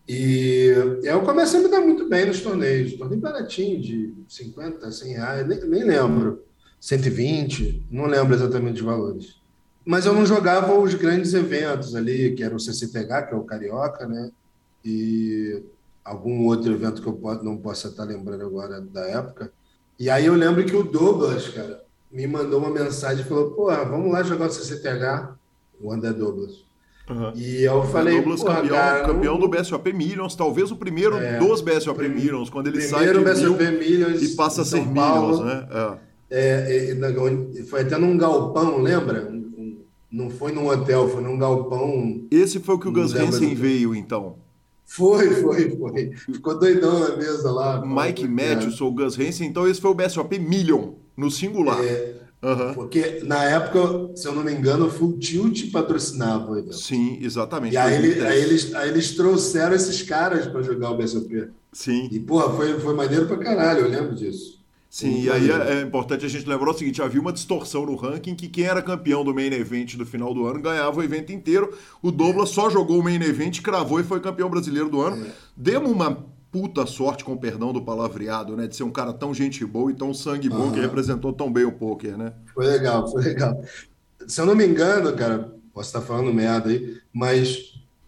E eu comecei a me dar muito bem nos torneios. Torneio baratinho, de 50, 100 reais, nem, nem lembro. 120, não lembro exatamente os valores. Mas eu não jogava os grandes eventos ali, que era o CCTH, que é o Carioca, né? E algum outro evento que eu não possa estar lembrando agora da época. E aí eu lembro que o Douglas, cara, me mandou uma mensagem e falou: Pô, vamos lá jogar o CCTH, o André Douglas. Aham. E eu falei, Douglas, "Porra, campeão, cara, campeão do BSOP Millions, talvez o primeiro É, dos BSOP prim- Millions, quando ele sai primeiro de BSOP mil Millions e passa a ser Paulo. Millions, né? É. É, é, foi até num galpão, lembra? Não foi num hotel, foi num galpão. Esse foi o que o Gus Hansen veio, então. Foi, foi, foi. Ficou doidão na mesa lá. Mike É, Matthews ou Gus Hansen, então esse foi o BSOP Million, no singular. É, Aham. porque na época, se eu não me engano, o Full Tilt patrocinava o evento. Sim, exatamente. E aí, ele- 2010. aí eles, aí eles trouxeram esses caras para jogar o BSOP. Sim, E, porra, foi, foi maneiro pra caralho, eu lembro disso. sim. E aí é, é importante a gente lembrar o seguinte: havia uma distorção no ranking que quem era campeão do main event do final do ano ganhava o evento inteiro. O Douglas só jogou o main event, cravou e foi campeão brasileiro do ano. É. Demos uma puta sorte, com perdão do palavreado, né? De ser um cara tão gente boa e tão sangue bom que Aham. representou tão bem o poker, né? Foi legal, foi legal. Se eu não me engano, cara, posso estar falando merda aí, mas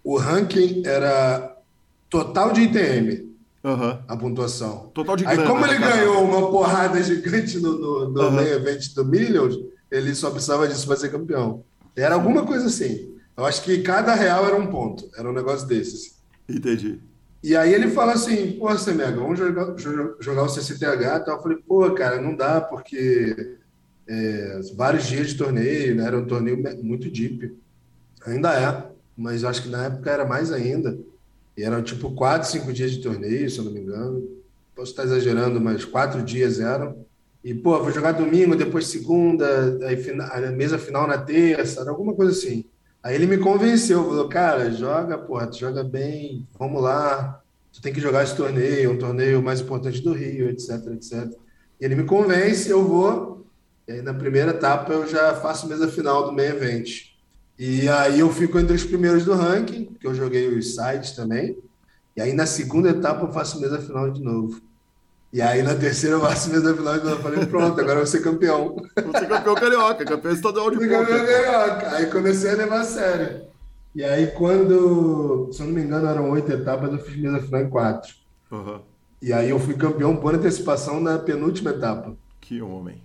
o ranking era total de ITM, Aham. a pontuação. Total de Aí, grana, como né, ele cara? ganhou uma porrada gigante no, no, no Aham. main event do Millions, ele só precisava disso para ser campeão. Era alguma coisa assim. Eu acho que cada real era um ponto, era um negócio desses. Entendi. E aí ele fala assim, pô, Semega, vamos jogar, jo- jogar o CCTH e tal. Eu falei, pô, cara, não dá, porque é, vários dias de torneio, né? Era um torneio muito deep. Ainda é, mas acho que na época era mais ainda. E eram tipo quatro, cinco dias de torneio, se eu não me engano. Posso estar exagerando, mas quatro dias eram. E, pô, vou jogar domingo, depois segunda, aí a mesa final na terça, alguma coisa assim. Aí ele me convenceu, falou, cara, joga, porra, tu joga bem, vamos lá, tu tem que jogar esse torneio, um torneio mais importante do Rio, etc, etc. E ele me convence, eu vou, e aí na primeira etapa eu já faço mesa final do meio evento. E aí eu fico entre os primeiros do ranking, que eu joguei os sides também, e aí na segunda etapa eu faço mesa final de novo. E aí na terceira eu faço mesa final. Eu falei, pronto, agora eu vou ser campeão. Vou ser campeão carioca, campeão estadual de campeão carioca. Aí comecei a levar a sério. E aí quando, se eu não me engano, eram oito etapas, eu fiz mesa final em quatro. Uhum. E aí eu fui campeão por antecipação na penúltima etapa. Que homem.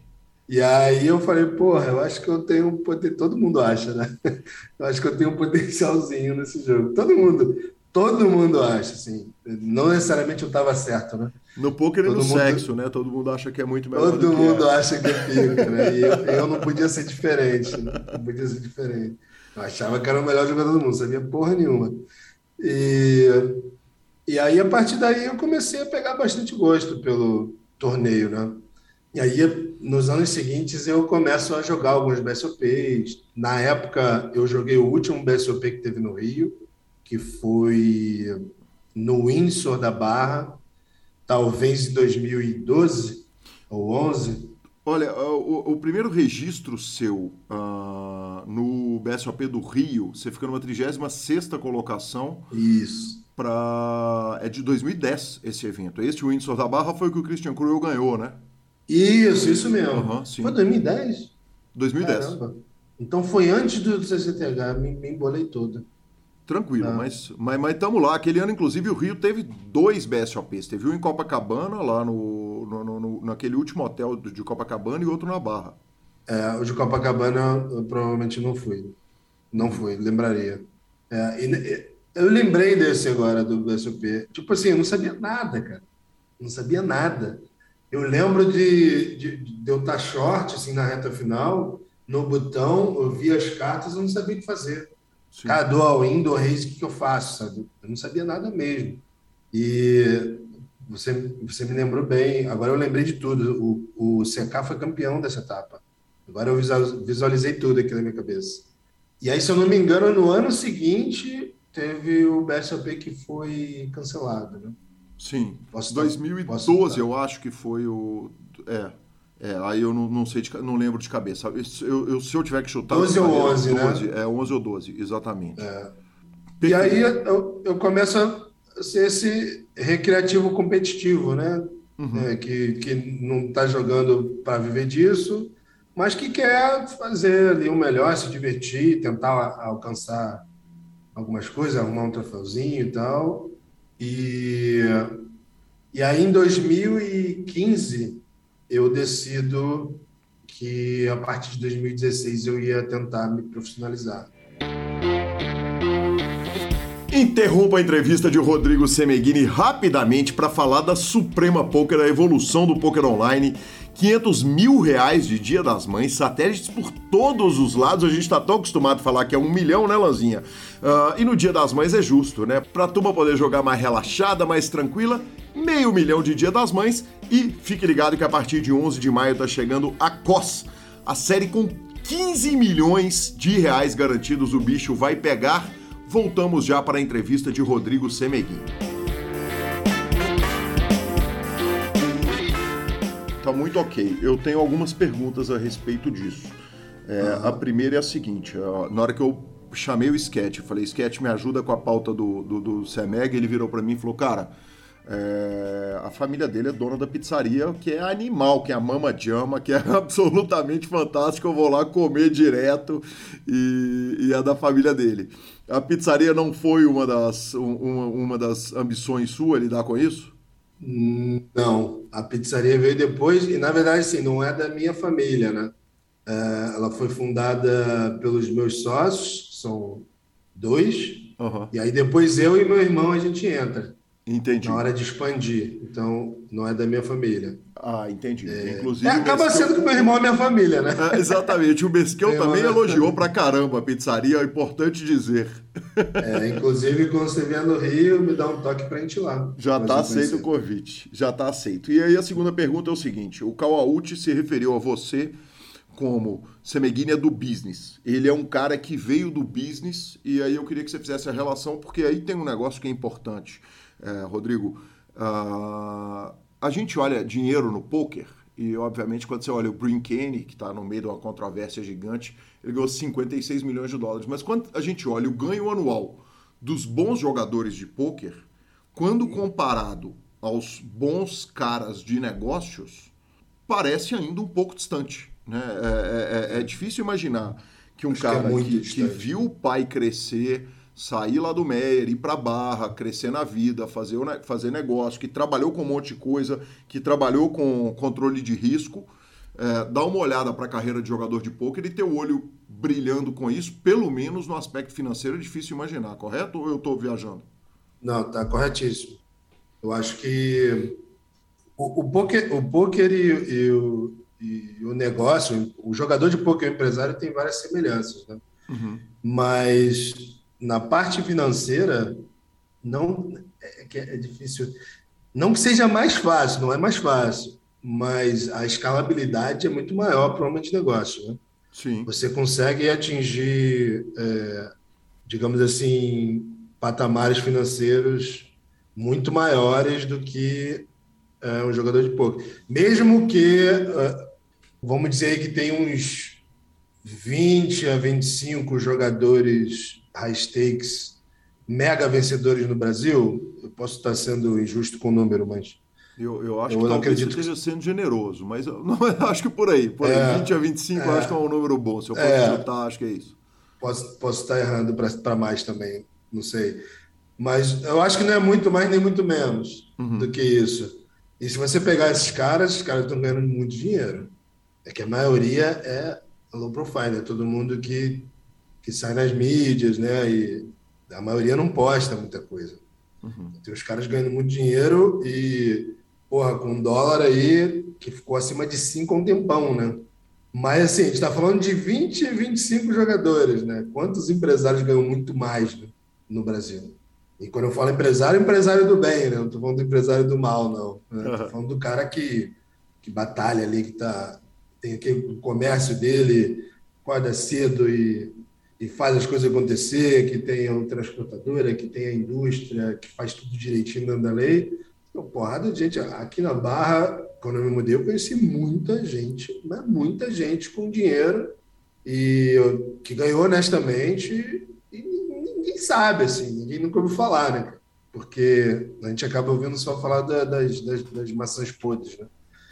E aí eu falei, porra, eu acho que eu tenho um potencial. Todo mundo acha, né? Eu acho que eu tenho um potencialzinho nesse jogo. Todo mundo, todo mundo acha, assim. Não necessariamente eu estava certo, né? No poker e no mundo... sexo, né? Todo mundo acha que é muito melhor. Todo mundo é. acha que é pica, né? E eu, eu, não podia ser diferente, né? Não podia ser diferente. Eu achava que era o melhor jogador do mundo, sabia porra nenhuma. E, e aí, a partir daí, eu comecei a pegar bastante gosto pelo torneio, né? E aí, nos anos seguintes, eu começo a jogar alguns BSOPs. Na época, eu joguei o último BSOP que teve no Rio, que foi no Windsor da Barra, talvez em 2012 ou 11. Olha, o, o primeiro registro seu uh, no BSOP do Rio, você fica numa 36 colocação. Isso. Pra... É de 2010 esse evento. Este Windsor da Barra foi o que o Christian Cruel ganhou, né? Isso, isso mesmo. Uhum, foi 2010? 2010. Caramba. Então foi antes do CCTH, me, me embolei toda. Tranquilo, mas mas mas estamos lá. Aquele ano, inclusive, o Rio teve dois BSOPs. Teve um em Copacabana, lá no, no, no, naquele último hotel de Copacabana, e outro na Barra. É, o de Copacabana eu provavelmente não fui. Não fui, lembraria. É, e, eu lembrei desse agora do BSOP. Tipo assim, eu não sabia nada, cara. Não sabia nada. Eu lembro de, de, de eu estar short, assim, na reta final, no botão, eu vi as cartas e não sabia o que fazer. Sim. Cara, do all-in, do raise, o que, que eu faço? Sabe? Eu não sabia nada mesmo. E você, você me lembrou bem. Agora eu lembrei de tudo. O, o CK foi campeão dessa etapa. Agora eu visualizei tudo aqui na minha cabeça. E aí, se eu não me engano, no ano seguinte teve o BSOP que foi cancelado, né? Sim. Posso 2012 eu acho que foi o. É. É, aí eu não, não sei, de, não lembro de cabeça. Eu, eu, se eu tiver que chutar. 12 ou 11, 12, né? É, 11 ou 12, exatamente. É. E aí eu, eu começo a ser esse recreativo competitivo, né? Uhum. É, que, que não está jogando para viver disso, mas que quer fazer ali o melhor, se divertir, tentar alcançar algumas coisas, arrumar um troféuzinho e tal. E, e aí em 2015 eu decido que a partir de 2016 eu ia tentar me profissionalizar. Interrompa a entrevista de Rodrigo Semeghini rapidamente para falar da Suprema Poker, a evolução do poker online 500 mil reais de Dia das Mães, satélites por todos os lados. A gente está tão acostumado a falar que é um milhão, né, Lanzinha? Uh, e no Dia das Mães é justo, né? Pra turma poder jogar mais relaxada, mais tranquila, meio milhão de Dia das Mães. E fique ligado que a partir de 11 de maio tá chegando a COS, a série com 15 milhões de reais garantidos. O bicho vai pegar. Voltamos já para a entrevista de Rodrigo Semeguin. Tá muito ok. Eu tenho algumas perguntas a respeito disso. É, uhum. A primeira é a seguinte: na hora que eu chamei o Sketch, falei, Sketch, me ajuda com a pauta do, do, do CEMEG, ele virou para mim e falou, cara, é, a família dele é dona da pizzaria, que é animal, que é a Mama Jama, que é absolutamente fantástico. Eu vou lá comer direto e, e é da família dele. A pizzaria não foi uma das, uma, uma das ambições sua lidar com isso? Não, a pizzaria veio depois e, na verdade, sim, não é da minha família, né? É, ela foi fundada pelos meus sócios, são dois, uhum. e aí depois eu e meu irmão a gente entra. Entendi. Na hora de expandir. Então, não é da minha família. Ah, entendi. É, Inclusive, é, acaba Mesquil- sendo que meu irmão é minha família, né? É, exatamente. O Mesquil Meu também irmão- elogiou pra caramba a pizzaria, é importante dizer. É, inclusive, quando você vier no Rio, me dá um toque pra gente ir lá. Já gente aceito o convite. Já está aceito. E aí a segunda pergunta é o seguinte: o Kawauchi se referiu a você como Semeguinha do business. Ele é um cara que veio do business e aí eu queria que você fizesse a relação, porque aí tem um negócio que é importante, É, Rodrigo. ah, a gente olha dinheiro no poker e, obviamente, quando você olha o Brin Kenny, que está no meio de uma controvérsia gigante, ele ganhou 56 milhões de dólares. Mas quando a gente olha o ganho anual dos bons jogadores de poker, quando comparado aos bons caras de negócios, parece ainda um pouco distante. Né? É, é- é- é difícil imaginar que um Acho que é cara que, que viu o pai crescer, sair lá do Meyer, ir para Barra, crescer na vida, fazer, fazer negócio, que trabalhou com um monte de coisa, que trabalhou com controle de risco, é, dar uma olhada para a carreira de jogador de pôquer e ter o olho brilhando com isso, pelo menos no aspecto financeiro, é difícil imaginar, correto? Ou eu estou viajando? Não, tá corretíssimo. Eu acho que o, o poker, o poker e, e o, e o negócio, o jogador de poker e o empresário tem várias semelhanças, né? Mas na parte financeira, não é, que é difícil. Não que seja mais fácil, não é mais fácil, mas a escalabilidade é muito maior para o homem de negócio, né? Sim. Você consegue atingir, é, digamos assim, patamares financeiros muito maiores do que é, um jogador de poker. Mesmo que, é, vamos dizer que tem uns 20 a 25 jogadores high stakes mega vencedores no Brasil, eu posso estar sendo injusto com o número, mas Eu, eu acho Eu que não acredito esteja sendo generoso, mas eu, não, eu acho que por aí. Por aí, É, 20 a 25 eu é. acho que é um número bom. Se eu fosse É. chutar, acho que é isso. Posso, posso estar errando para mais também, não sei. Mas eu acho que não é muito mais nem muito menos do que isso. E se você pegar esses caras, os caras estão ganhando muito dinheiro. É que a maioria é low profile, é todo mundo que, que sai nas mídias, né? E a maioria não posta muita coisa. Tem os caras ganhando muito dinheiro e, porra, com um dólar aí que ficou acima de 5 há um tempão, né? Mas assim, a gente está falando de 20, 25 jogadores, né? Quantos empresários ganham muito mais né, no Brasil? E quando eu falo empresário, empresário do bem, né? Não estou falando do empresário do mal, não. Né? Estou falando do cara que, que batalha ali, que tá, tem aquele o comércio dele, acorda cedo e, e faz as coisas acontecer, que tem a transportadora, que tem a indústria, que faz tudo direitinho dentro da lei. Uma porrada de gente. Aqui na Barra, quando eu me mudei, eu conheci muita gente, mas muita gente com dinheiro e eu- que ganhou honestamente e ninguém sabe, assim, ninguém nunca ouviu falar, né? Porque a gente acaba ouvindo só falar da- das, das, das maçãs podres, né?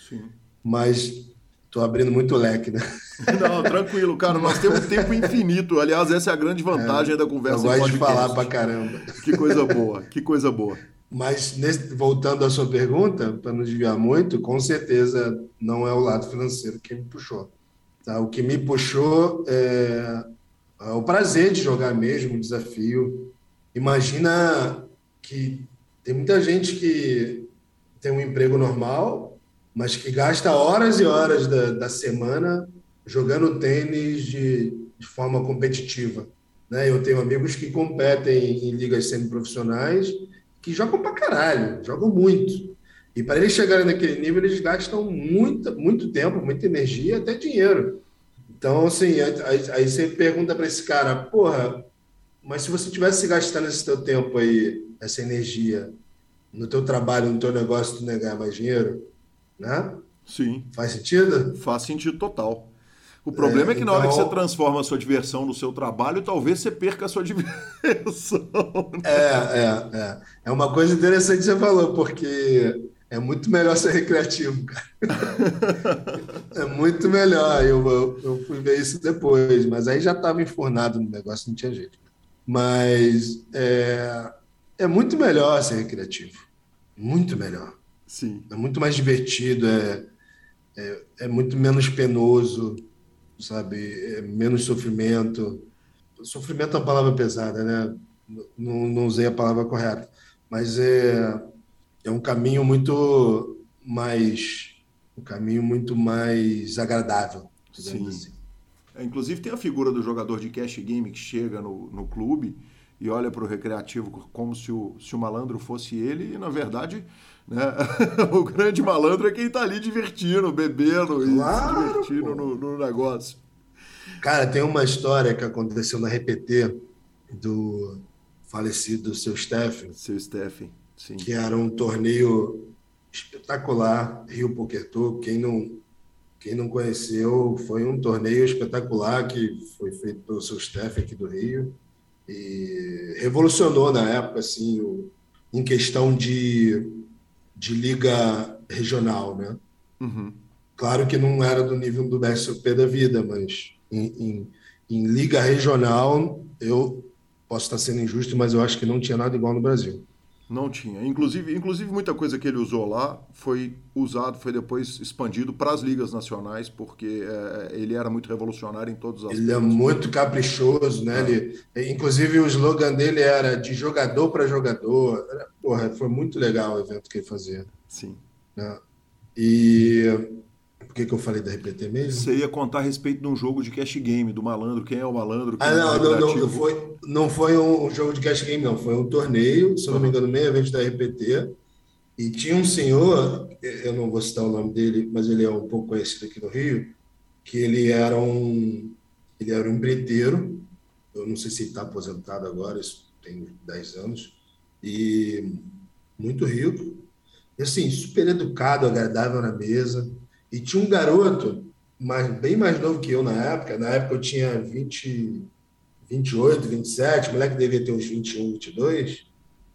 Sim. Mas estou abrindo muito leque, né? Não, tranquilo, cara. Nós temos tempo infinito. Aliás, essa é a grande vantagem da Eu conversa em gosto de falar pra caramba. Que coisa boa, que coisa boa. Mas, nesse- voltando à sua pergunta, para não desviar muito, com certeza não é o lado financeiro que me puxou. tá? O que me puxou é, é o prazer de jogar mesmo, o desafio. Imagina que tem muita gente que tem um emprego normal, mas que gasta horas e horas da, da semana jogando tênis de, de forma competitiva. Né? Eu tenho amigos que competem em ligas semiprofissionais que jogam pra caralho, jogam muito. E para eles chegarem naquele nível, eles gastam muito, muito tempo, muita energia, até dinheiro. Então, assim, aí, aí você pergunta para esse cara, porra, mas se você tivesse gastando esse teu tempo aí, essa energia, no teu trabalho, no teu negócio, tu ganhar mais dinheiro, né? Sim, Faz sentido? faz sentido total. O problema é, que na hora que então- você transforma a sua diversão no seu trabalho, talvez você perca a sua diversão. É, é, é. É uma coisa interessante que você falou, porque é muito melhor ser recreativo, cara. É muito melhor. Eu, eu, eu fui ver isso depois, mas aí já estava enfurnado no negócio, não tinha jeito. Mas é, é muito melhor ser recreativo. Muito melhor. Sim, É muito mais divertido, é, é, é muito menos penoso, sabe? É menos sofrimento. Sofrimento é uma palavra pesada, né? Não, não usei a palavra correta, mas é, é um caminho muito mais um caminho muito mais agradável. Sim. Assim. É, inclusive tem a figura do jogador de cash game que chega no, no clube e olha para o recreativo como se o, se o malandro fosse ele, e na verdade né, o grande malandro é quem está ali divertindo, bebendo claro, e se divertindo no, no, negócio. Cara, tem uma história que aconteceu na RPT do falecido seu Steffen. Seu Steffen, sim. Que era um torneio espetacular, Rio Poker Tour. Quem não, quem não conheceu, foi um torneio espetacular que foi feito pelo seu Steffen aqui do Rio e revolucionou na época, assim, o, em questão de, de liga regional, né? Uhum. Claro que não era do nível do BSOP da vida, mas em, em, em liga regional, eu posso estar sendo injusto, mas eu acho que não tinha nada igual no Brasil. Não tinha. Inclusive, inclusive muita coisa que ele usou lá foi usado, foi depois expandido para as ligas nacionais, porque é, ele era muito revolucionário em todos os aspectos. Ele é muito caprichoso, né? Ele, inclusive o slogan dele era de jogador para jogador. Porra, foi muito legal o evento que ele fazia. Sim. Né? E por que, que eu falei da RPT mesmo? Você ia contar a respeito de um jogo de cash game, do malandro. Quem é o malandro? ah, não, é não, não, não, foi, não foi um jogo de cash game, não. Foi um torneio, se eu não me engano, meio evento da RPT. E tinha um senhor, eu não vou citar o nome dele, mas ele é um pouco conhecido aqui no Rio, que ele era um, ele era um empreiteiro. Eu não sei se ele está aposentado agora, isso tem 10 anos. E muito rico. E assim, super educado, agradável na mesa e tinha um garoto, mais, bem mais novo que eu na época, na época eu tinha 20, 28, 27, o moleque devia ter uns 21, 22.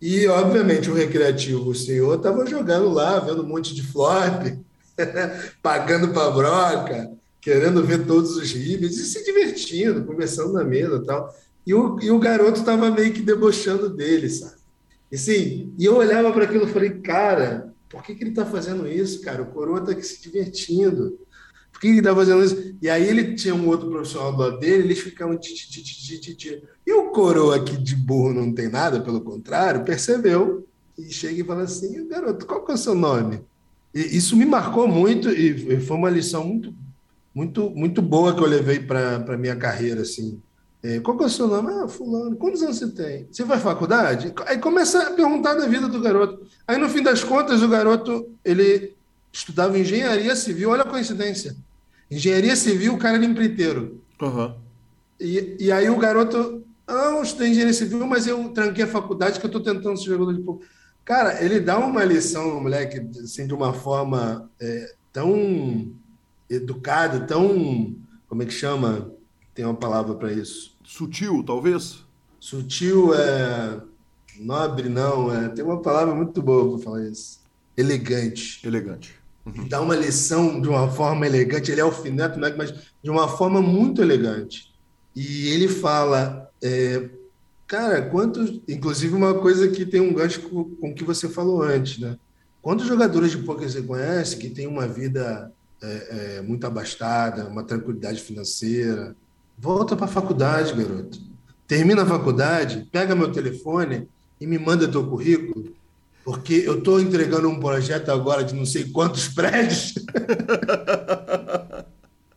E, obviamente, o recreativo, o senhor, estava jogando lá, vendo um monte de flop, pagando para broca, querendo ver todos os ribbons e se divertindo, conversando na mesa e tal. E o, e o garoto estava meio que debochando dele, sabe? E, sim, e eu olhava para aquilo e falei, cara, por que, que ele está fazendo isso, cara? O Coroa está aqui se divertindo. Por que, ele está fazendo isso? E aí ele tinha um outro profissional do lado dele, eles ficavam titi, E o Coroa, que de burro não tem nada, pelo contrário, percebeu e chega e fala assim: garoto, qual que é o seu nome? E isso me marcou muito e foi uma lição muito, muito, muito boa que eu levei para a minha carreira, assim. É, qual que é o seu nome? Ah, fulano. Quantos anos você tem? Você vai à faculdade? Aí começa a perguntar da vida do garoto. Aí, no fim das contas, o garoto, ele estudava engenharia civil. Olha a coincidência. Engenharia civil, o cara era empreiteiro. Uhum. E, e aí o garoto... Ah, eu estudei engenharia civil, mas eu tranquei a faculdade que eu estou tentando ser jogador de pouco. Cara, ele dá uma lição, moleque, assim, de uma forma é, tão educada, tão... Como é que chama? Tem uma palavra para isso. Sutil, talvez? Sutil é. Nobre, não. É... Tem uma palavra muito boa para falar isso. Elegante. Elegante. Uhum. Dá uma lição de uma forma elegante. Ele é alfinete, né? mas de uma forma muito elegante. E ele fala. É... Cara, quantos. Inclusive, uma coisa que tem um gancho com o que você falou antes, né? Quantos jogadores de poker você conhece que tem uma vida é, é, muito abastada, uma tranquilidade financeira, Volta para a faculdade, garoto. Termina a faculdade, pega meu telefone e me manda teu currículo, porque eu estou entregando um projeto agora de não sei quantos prédios.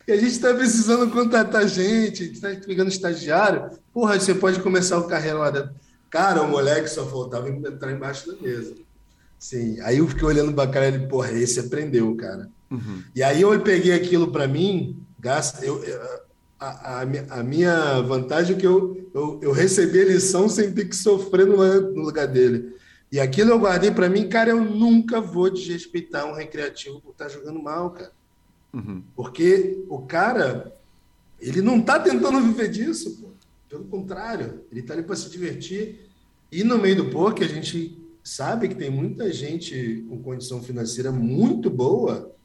e a gente está precisando contratar gente, está pegando estagiário. Porra, você pode começar o carreira lá dentro. Cara, o moleque só faltava entrar embaixo da mesa. Sim, aí eu fiquei olhando para cara e porra, esse aprendeu, cara. Uhum. E aí eu peguei aquilo para mim, gasta, eu, a, a, minha vantagem é que eu, eu, eu recebi a lição sem ter que sofrer no, no lugar dele. E aquilo eu guardei para mim, cara, eu nunca vou desrespeitar um recreativo por estar tá jogando mal, cara. Uhum. Porque o cara, ele não está tentando viver disso, pô. Pelo contrário, ele está ali para se divertir. E no meio do poker, a gente sabe que tem muita gente com condição financeira muito boa,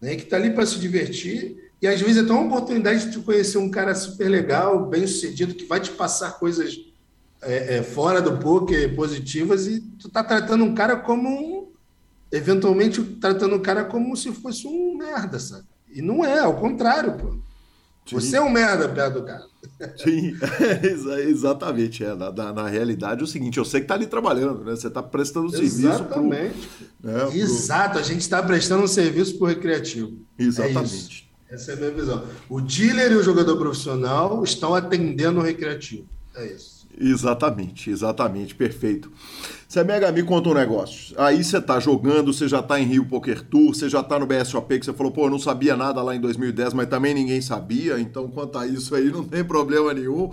né, que está ali para se divertir e às vezes é tão uma oportunidade de conhecer um cara super legal, bem sucedido, que vai te passar coisas é, é, fora do poker positivas e tu tá tratando um cara como um, eventualmente tratando o cara como se fosse um merda, sabe? E não é, ao contrário, pô. Você é um merda perto do cara. Sim, exatamente. É, na, na, na, realidade é o seguinte, eu sei que está ali trabalhando, né? Você está prestando serviço. Exatamente. Pro, né, Exato, pro... a gente está prestando um serviço para o recreativo. Exatamente. É Essa é a minha visão. O dealer e o jogador profissional estão atendendo o recreativo. É isso. Exatamente, exatamente, perfeito. Você mega me conta um negócio. Aí você tá jogando, você já tá em Rio Poker Tour, você já tá no BSOP, que você falou, pô, eu não sabia nada lá em 2010, mas também ninguém sabia, então quanto a isso aí não tem problema nenhum.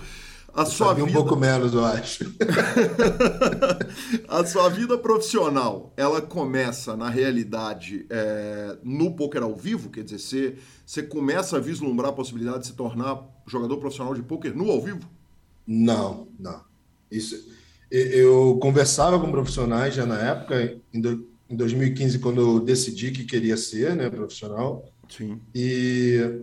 A eu sua vida... um pouco menos, eu acho. a sua vida profissional, ela começa, na realidade, é, no poker ao vivo? Quer dizer, você, você começa a vislumbrar a possibilidade de se tornar jogador profissional de poker no ao vivo? Não, não. Isso, eu conversava com profissionais já na época, em, 2015, quando eu decidi que queria ser né, profissional. Sim. E,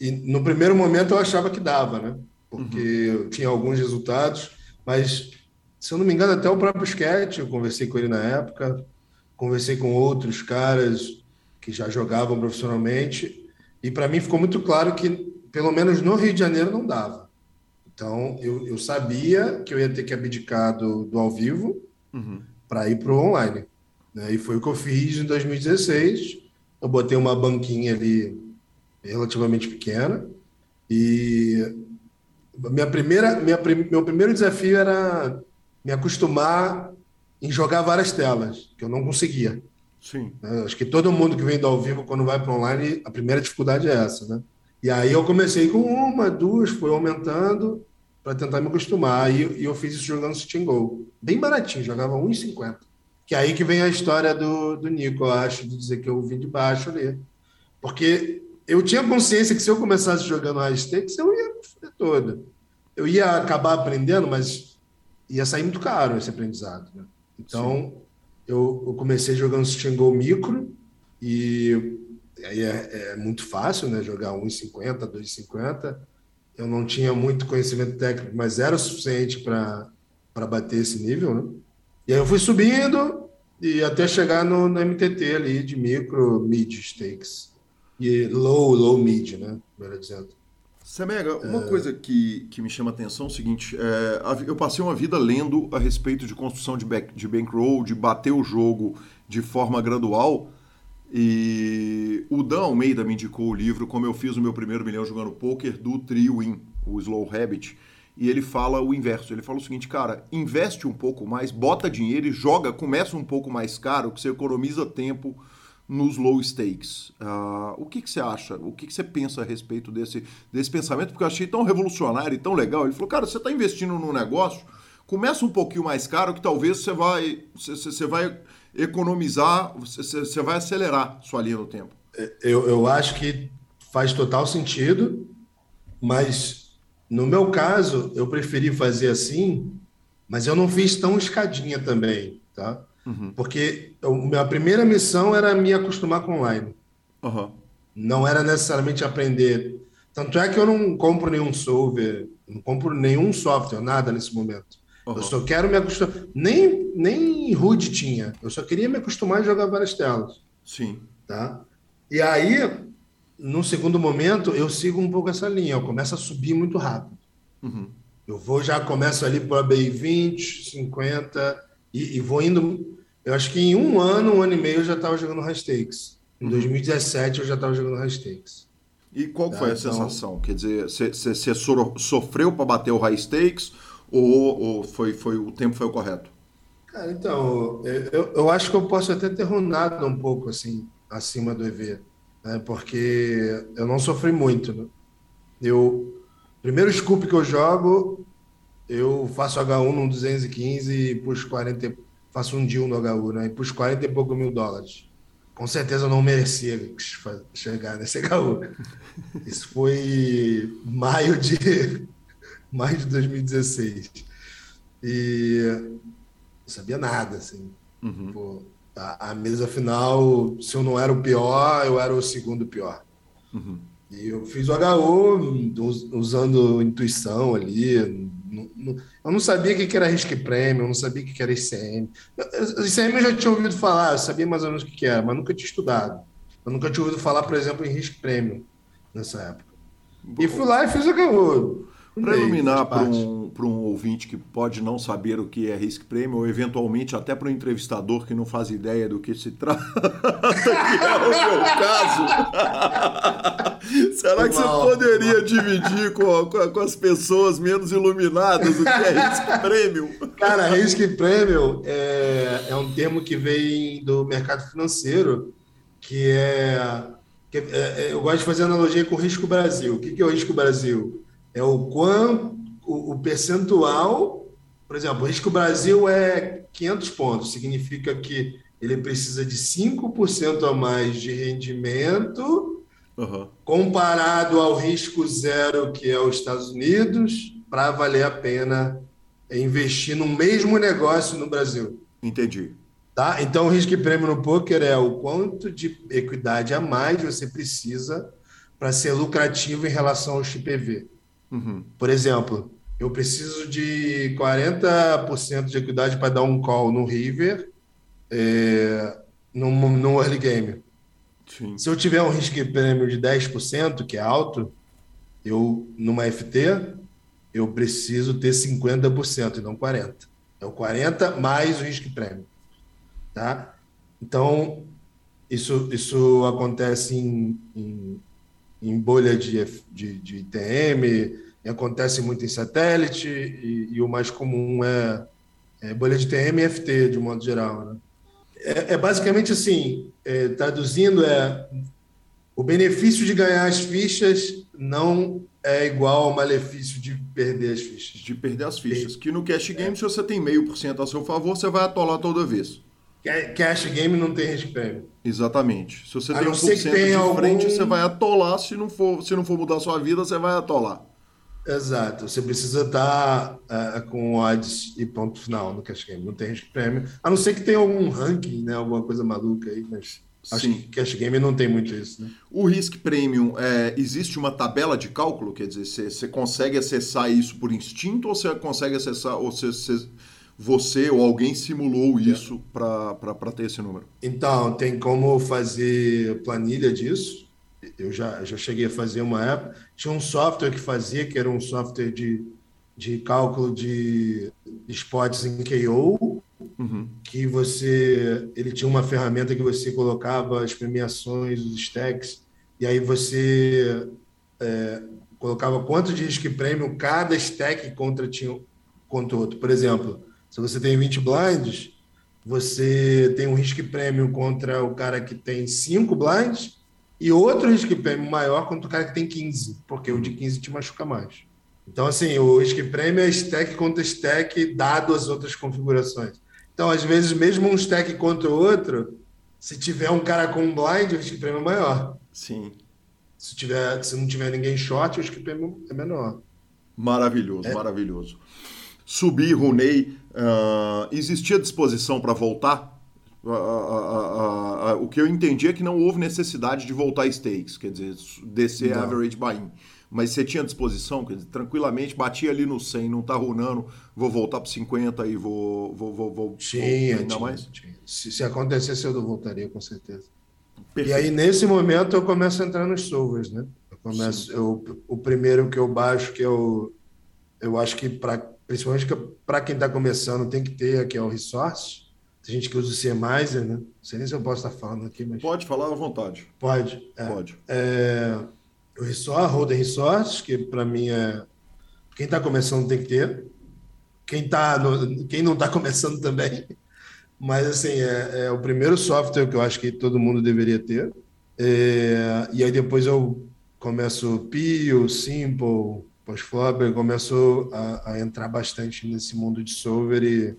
e no primeiro momento eu achava que dava, né? Porque uhum. eu tinha alguns resultados, mas se eu não me engano, até o próprio Sketch, eu conversei com ele na época, conversei com outros caras que já jogavam profissionalmente, e para mim ficou muito claro que, pelo menos no Rio de Janeiro, não dava. Então, eu, eu sabia que eu ia ter que abdicar do, do ao vivo uhum. para ir para o online. Né? E foi o que eu fiz em 2016. Eu botei uma banquinha ali relativamente pequena e minha primeira, minha, meu primeiro desafio era me acostumar em jogar várias telas, que eu não conseguia. Sim. Né? Acho que todo mundo que vem do ao vivo, quando vai para online, a primeira dificuldade é essa, né? E aí eu comecei com uma, duas, foi aumentando, para tentar me acostumar. E, e, eu fiz isso jogando Go. Bem baratinho, jogava 1,50. Que é aí que vem a história do, do Nico, eu acho, de dizer que eu vim de baixo ali. Porque eu tinha consciência que se eu começasse jogando high stakes, eu ia me toda. Eu ia acabar aprendendo, mas ia sair muito caro esse aprendizado. Né? Então, eu, eu, comecei jogando Go micro e aí é, é muito fácil, né? Jogar 1,50, 2,50 eu não tinha muito conhecimento técnico, mas era o suficiente para bater esse nível, né? E aí eu fui subindo e até chegar no, no MTT ali de micro, mid stakes. E low, low, mid, né? Melhor dizendo. Semega, uma é... coisa que, que me chama a atenção é o seguinte: é, eu passei uma vida lendo a respeito de construção de, back, de bankroll, de bater o jogo de forma gradual. E o Dan Almeida me indicou o livro Como Eu Fiz o Meu Primeiro Milhão Jogando Poker, do Trio Win, o Slow Habit. E ele fala o inverso. Ele fala o seguinte, cara, investe um pouco mais, bota dinheiro e joga, começa um pouco mais caro, que você economiza tempo nos low stakes. Uh, o que, que você acha? O que, que você pensa a respeito desse, desse pensamento? Porque eu achei tão revolucionário e tão legal. Ele falou, cara, você está investindo num negócio, começa um pouquinho mais caro, que talvez você vai, você, você vai economizar, você vai acelerar sua linha no tempo. É, eu, eu acho que faz total sentido, mas no meu caso, eu preferi fazer assim, mas eu não fiz tão escadinha também, tá? Uhum. Porque a minha primeira missão era me acostumar com online. Uhum. Não era necessariamente aprender. Tanto é que eu não compro nenhum software, não compro nenhum software, nada nesse momento. Uhum. Eu só quero me acostumar. Nem, nem HUD tinha. Eu só queria me acostumar a jogar várias telas. Sim. Tá? E aí, no segundo momento, eu sigo um pouco essa linha. Eu começo a subir muito rápido. Uhum. Eu vou já começo ali para BI 20, 50 e, e, vou indo. Eu acho que em um ano, um ano e meio, eu já estava jogando high stakes. Em uhum. 2017 eu já estava jogando high stakes. E qual tá? foi a então... sensação? Quer dizer, você sofreu para bater o high stakes ou, ou foi, foi, o tempo foi o correto? Cara, então, eu, eu acho que eu posso até ter rondado um pouco assim, acima do EV, né? porque eu não sofri muito. Né? Eu, primeiro scoop que eu jogo, eu faço H1 no 215 e puxo 40, faço um deal no HU, né? E puxo 40 e pouco mil dólares. Com certeza eu não merecia chegar nesse HU. Isso foi maio de mais de 2016. E não sabia nada, assim. Uhum. Pô, a, a, mesa final, se eu não era o pior, eu era o segundo pior. Uhum. E eu fiz o HU usando intuição ali. Eu não sabia o que era risco prêmio, eu não sabia o que era ICM. ICM eu já tinha ouvido falar, eu sabia mais ou menos o que era, mas nunca tinha estudado. Eu nunca tinha ouvido falar, por exemplo, em risco prêmio nessa época. E fui lá e fiz o eu para iluminar para um, um ouvinte que pode não saber o que é Risk Premium, ou eventualmente até para um entrevistador que não faz ideia do que se trata, que é o meu caso, será que você poderia dividir com, com, com, as pessoas menos iluminadas o que é Risk Premium? Cara, Risk Premium é, é um termo que vem do mercado financeiro, que é, que é, é eu gosto de fazer analogia com o Risco Brasil. O que, que é o Risco Brasil? É o quanto o, o percentual, por exemplo, o risco Brasil é 500 pontos, significa que ele precisa de 5% a mais de rendimento uhum. comparado ao risco zero que é os Estados Unidos para valer a pena investir no mesmo negócio no Brasil. Entendi. Tá? Então, o risco prêmio no poker é o quanto de equidade a mais você precisa para ser lucrativo em relação ao XPV. Uhum. Por exemplo, eu preciso de 40% de equidade para dar um call no River é, no, no early game. Sim. Se eu tiver um risco prêmio de 10%, que é alto, eu numa FT, eu preciso ter 50% e não 40%. É o 40% mais o risco prêmio. Tá? Então, isso, isso acontece em, em em bolha de, de, de ITM, acontece muito em satélite, e, e o mais comum é, é, bolha de TM e FT, de modo geral. Né? É, é, basicamente assim, é, traduzindo, é o benefício de ganhar as fichas não é igual ao malefício de perder as fichas. De perder as fichas. Que no cash game, se você tem meio por cento a seu favor, você vai atolar toda vez. Cash game não tem risco prêmio. Exatamente. Se você a tem 1% de algum... frente, você vai atolar. Se não, for, se não for mudar a sua vida, você vai atolar. Exato. Você precisa estar uh, com odds e ponto final no cash game. Não tem risco prêmio. A não ser que tenha algum ranking, né? Alguma coisa maluca aí, mas acho Sim. que cash game não tem muito isso. Né? O Risk Premium, é, existe uma tabela de cálculo? Quer dizer, você, consegue acessar isso por instinto ou você consegue acessar... Ou você você ou alguém simulou isso para ter esse número? Então, tem como fazer planilha disso. Eu já, já cheguei a fazer uma época. Tinha um software que fazia, que era um software de, de cálculo de spots em KO, uhum. que você ele tinha uma ferramenta que você colocava as premiações, os stacks, e aí você é, colocava quanto de risco e prêmio cada stack contra tinha contra outro. Por exemplo, se você tem 20 blinds, você tem um risco prêmio contra o cara que tem 5 blinds e outro risco prêmio maior contra o cara que tem 15, porque o de 15 te machuca mais. Então, assim, o risco prêmio é stack contra stack, dado as outras configurações. Então, às vezes, mesmo um stack contra o outro, se tiver um cara com um blind, o risco prêmio é maior. Sim. Se, tiver, se não tiver ninguém short, o risco prêmio é menor. Maravilhoso, é. maravilhoso. Subir, Runei, Uh, existia disposição para voltar? Uh, uh, o que eu entendi é que não houve necessidade de voltar stakes, quer dizer, descer não. average buy-in. Mas você tinha disposição, quer dizer, tranquilamente, batia ali no 100, não tá runando, vou voltar para 50 e vou, vou, vou, vou tinha, ainda tinha, mais? Tinha. Se, se acontecesse, eu voltaria, com certeza. Perfeito. E aí, nesse momento, eu começo a entrar nos solvers, né? Eu começo, eu, o primeiro que eu baixo, que eu, eu acho que principalmente para quem está começando, tem que ter aqui é o resource. Tem gente que usa o CMiser, né? Não sei nem se eu posso estar falando aqui, mas. Pode falar à vontade. Pode. É, Pode. É, o resource, Holder Resource, que para mim é. Quem está começando tem que ter. Quem, tá no... quem não está começando também. Mas, assim, é, é, o primeiro software que eu acho que todo mundo deveria ter. É, e aí depois eu começo Pio, Simple, pós-Flobber começou a, a, entrar bastante nesse mundo de solver e,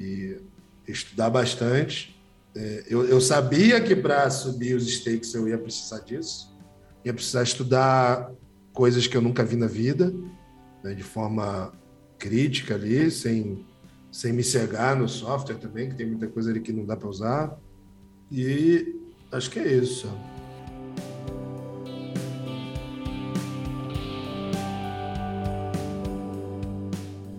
e estudar bastante. É, eu, eu, sabia que para subir os stakes eu ia precisar disso, ia precisar estudar coisas que eu nunca vi na vida, né, de forma crítica ali, sem, sem me cegar no software também, que tem muita coisa ali que não dá para usar. E acho que é isso.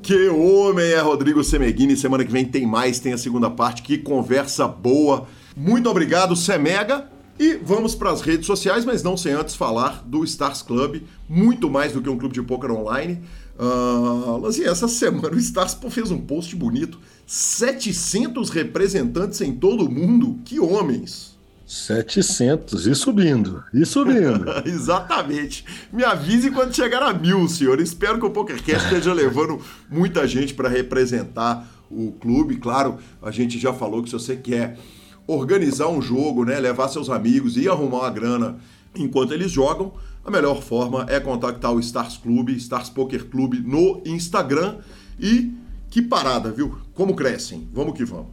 Que homem é Rodrigo Semeghini. Semana que vem tem mais, tem a segunda parte. Que conversa boa. Muito obrigado, Semega. E vamos para as redes sociais, mas não sem antes falar do Stars Club, muito mais do que um clube de poker online. Uh, essa semana o Stars fez um post bonito. 700 representantes em todo o mundo. Que homens! 700 e subindo, e subindo. Exatamente. Me avise quando chegar a mil, senhor. Espero que o PokerCast esteja levando muita gente para representar o clube. Claro, a gente já falou que se você quer organizar um jogo, né, levar seus amigos e arrumar uma grana enquanto eles jogam, a melhor forma é contactar o Stars Club, Stars Poker Club no Instagram e que parada, viu? Como crescem. Vamos que vamos.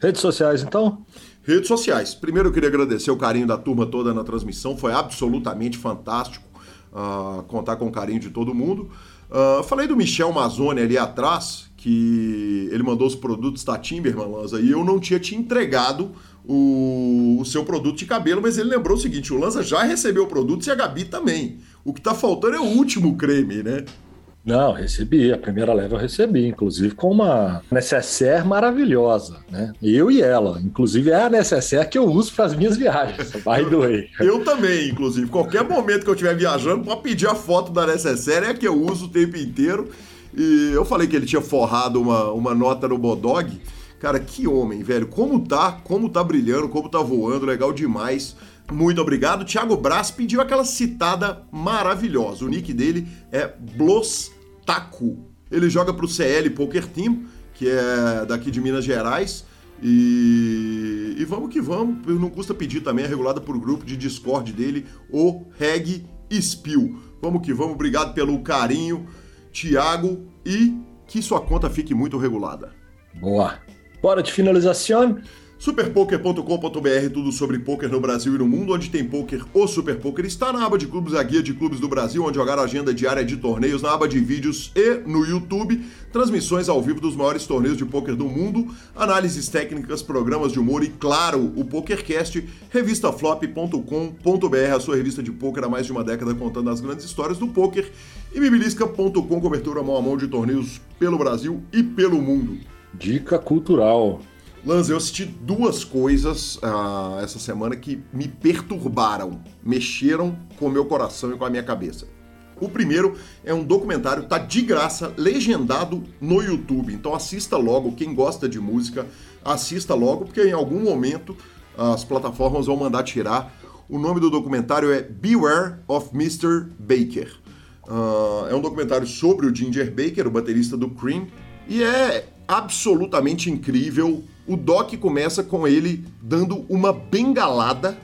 Redes sociais, então? Redes sociais. Primeiro eu queria agradecer o carinho da turma toda na transmissão, foi absolutamente fantástico uh, contar com o carinho de todo mundo. Uh, falei do Michel Mazzoni ali atrás, que ele mandou os produtos da Timberman, Lanza, e eu não tinha te entregado o, o, seu produto de cabelo, mas ele lembrou o seguinte: o Lanza já recebeu o produto e a Gabi também. O que tá faltando é o último creme, né? Não, recebi. A primeira leva eu recebi, inclusive com uma necessaire maravilhosa, né? Eu e ela. Inclusive é a necessaire que eu uso para as minhas viagens, by the way. Eu também, inclusive. Qualquer momento que eu estiver viajando, pode pedir a foto da necessaire, é a que eu uso o tempo inteiro. E eu falei que ele tinha forrado uma, uma nota no Bodog. Cara, que homem, velho. Como tá, como tá brilhando, como tá voando, legal demais. Muito obrigado. Thiago Braz pediu aquela citada maravilhosa. O nick dele é Blos Taku. Ele joga para o CL Poker Team, que é daqui de Minas Gerais. E, e vamos que vamos, não custa pedir também, é regulada por grupo de Discord dele, o Reg Spill. Vamos que vamos, obrigado pelo carinho, Thiago, e que sua conta fique muito regulada. Boa. Bora de finalização? Superpoker.com.br, tudo sobre poker no Brasil e no mundo, onde tem poker, o Super Poker está na aba de clubes, a guia de clubes do Brasil, onde jogar a agenda diária de torneios, na aba de vídeos e no YouTube, transmissões ao vivo dos maiores torneios de poker do mundo, análises técnicas, programas de humor e, claro, o PokerCast, revistaflop.com.br, a sua revista de poker há mais de uma década contando as grandes histórias do poker, e bibilisca.com, cobertura mão a mão de torneios pelo Brasil e pelo mundo. Dica cultural. Lanz, eu assisti duas coisas uh, essa semana que me perturbaram, mexeram com o meu coração e com a minha cabeça. O primeiro é um documentário, tá de graça, legendado no YouTube. Então assista logo, quem gosta de música, assista logo, porque em algum momento as plataformas vão mandar tirar. O nome do documentário é Beware of Mr. Baker. Uh, é um documentário sobre o Ginger Baker, o baterista do Cream, e é absolutamente incrível o Doc começa com ele dando uma bengalada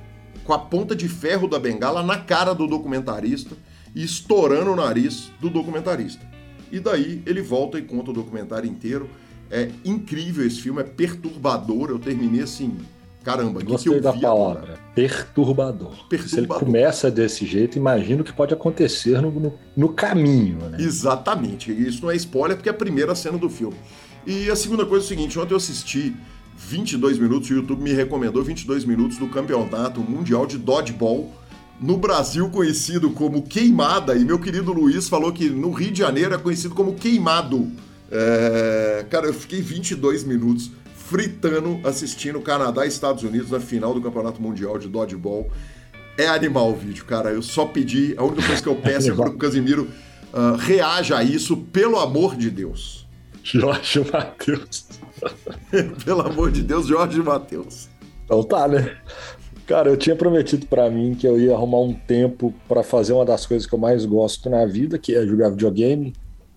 com a ponta de ferro da bengala na cara do documentarista e estourando o nariz do documentarista. E daí ele volta e conta o documentário inteiro. É incrível esse filme, é perturbador. Eu terminei assim, caramba, que Gostei que eu da vi palavra, perturbador. Perturbador. Se ele começa desse jeito, imagino que pode acontecer no, no, no caminho, né? Exatamente. Isso não é spoiler porque é a primeira cena do filme. E a segunda coisa é o seguinte, ontem eu assisti 22 minutos, o YouTube me recomendou 22 minutos do Campeonato Mundial de Dodgeball, no Brasil conhecido como Queimada, e meu querido Luiz falou que no Rio de Janeiro é conhecido como Queimado. É... Cara, eu fiquei 22 minutos fritando assistindo Canadá e Estados Unidos na final do Campeonato Mundial de Dodgeball. É animal o vídeo, cara. Eu só pedi, a única coisa que eu peço é para o Casimiro uh, reaja a isso, pelo amor de Deus. Jorge Matheus. Pelo amor de Deus, Jorge Matheus. Então tá, né? Cara, eu tinha prometido para mim que eu ia arrumar um tempo para fazer uma das coisas que eu mais gosto na vida, que é jogar videogame,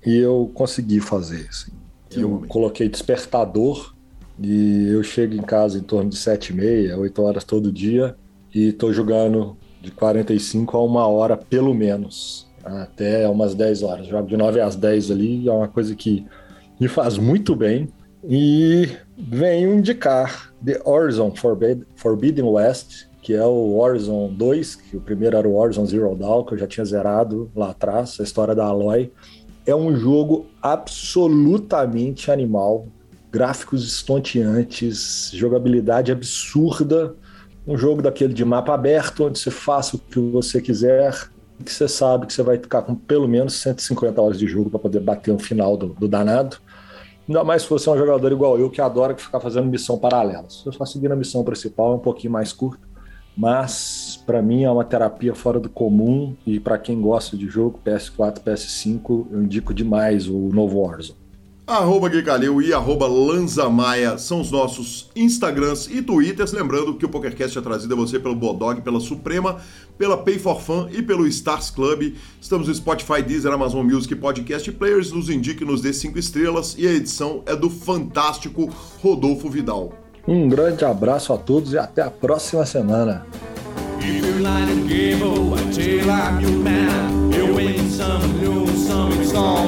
e eu consegui fazer. Assim. eu homem. coloquei despertador e eu chego em casa em torno de sete e meia, oito horas todo dia e tô jogando de 45 a uma hora pelo menos, até umas 10 horas. Jogo de 9 às 10 ali, é uma coisa que me faz muito bem. E venho indicar The Horizon Forbidden West, que é o Horizon 2, que o primeiro era o Horizon Zero Dawn, que eu já tinha zerado lá atrás, a história da Aloy. É um jogo absolutamente animal, gráficos estonteantes, jogabilidade absurda, um jogo daquele de mapa aberto, onde você faça o que você quiser, que você sabe que você vai ficar com pelo menos 150 horas de jogo para poder bater o final do, do danado. Ainda mais se você é um jogador igual eu, que adora ficar fazendo missão paralela. Se eu só seguir a missão principal, é um pouquinho mais curto. mas para mim é uma terapia fora do comum e para quem gosta de jogo PS4, PS5, eu indico demais o novo Warzone. Arroba Guicalil e arroba Lanzamaia são os nossos Instagrams e Twitters. Lembrando que o PokerCast é trazido a você pelo Bodog, pela Suprema, pela Pay for Fun e pelo Stars Club. Estamos no Spotify, Deezer, Amazon Music Podcast Players. Nos indique, nos dê 5 estrelas e a edição é do fantástico Rodolfo Vidal. Um grande abraço a todos e até a próxima semana. I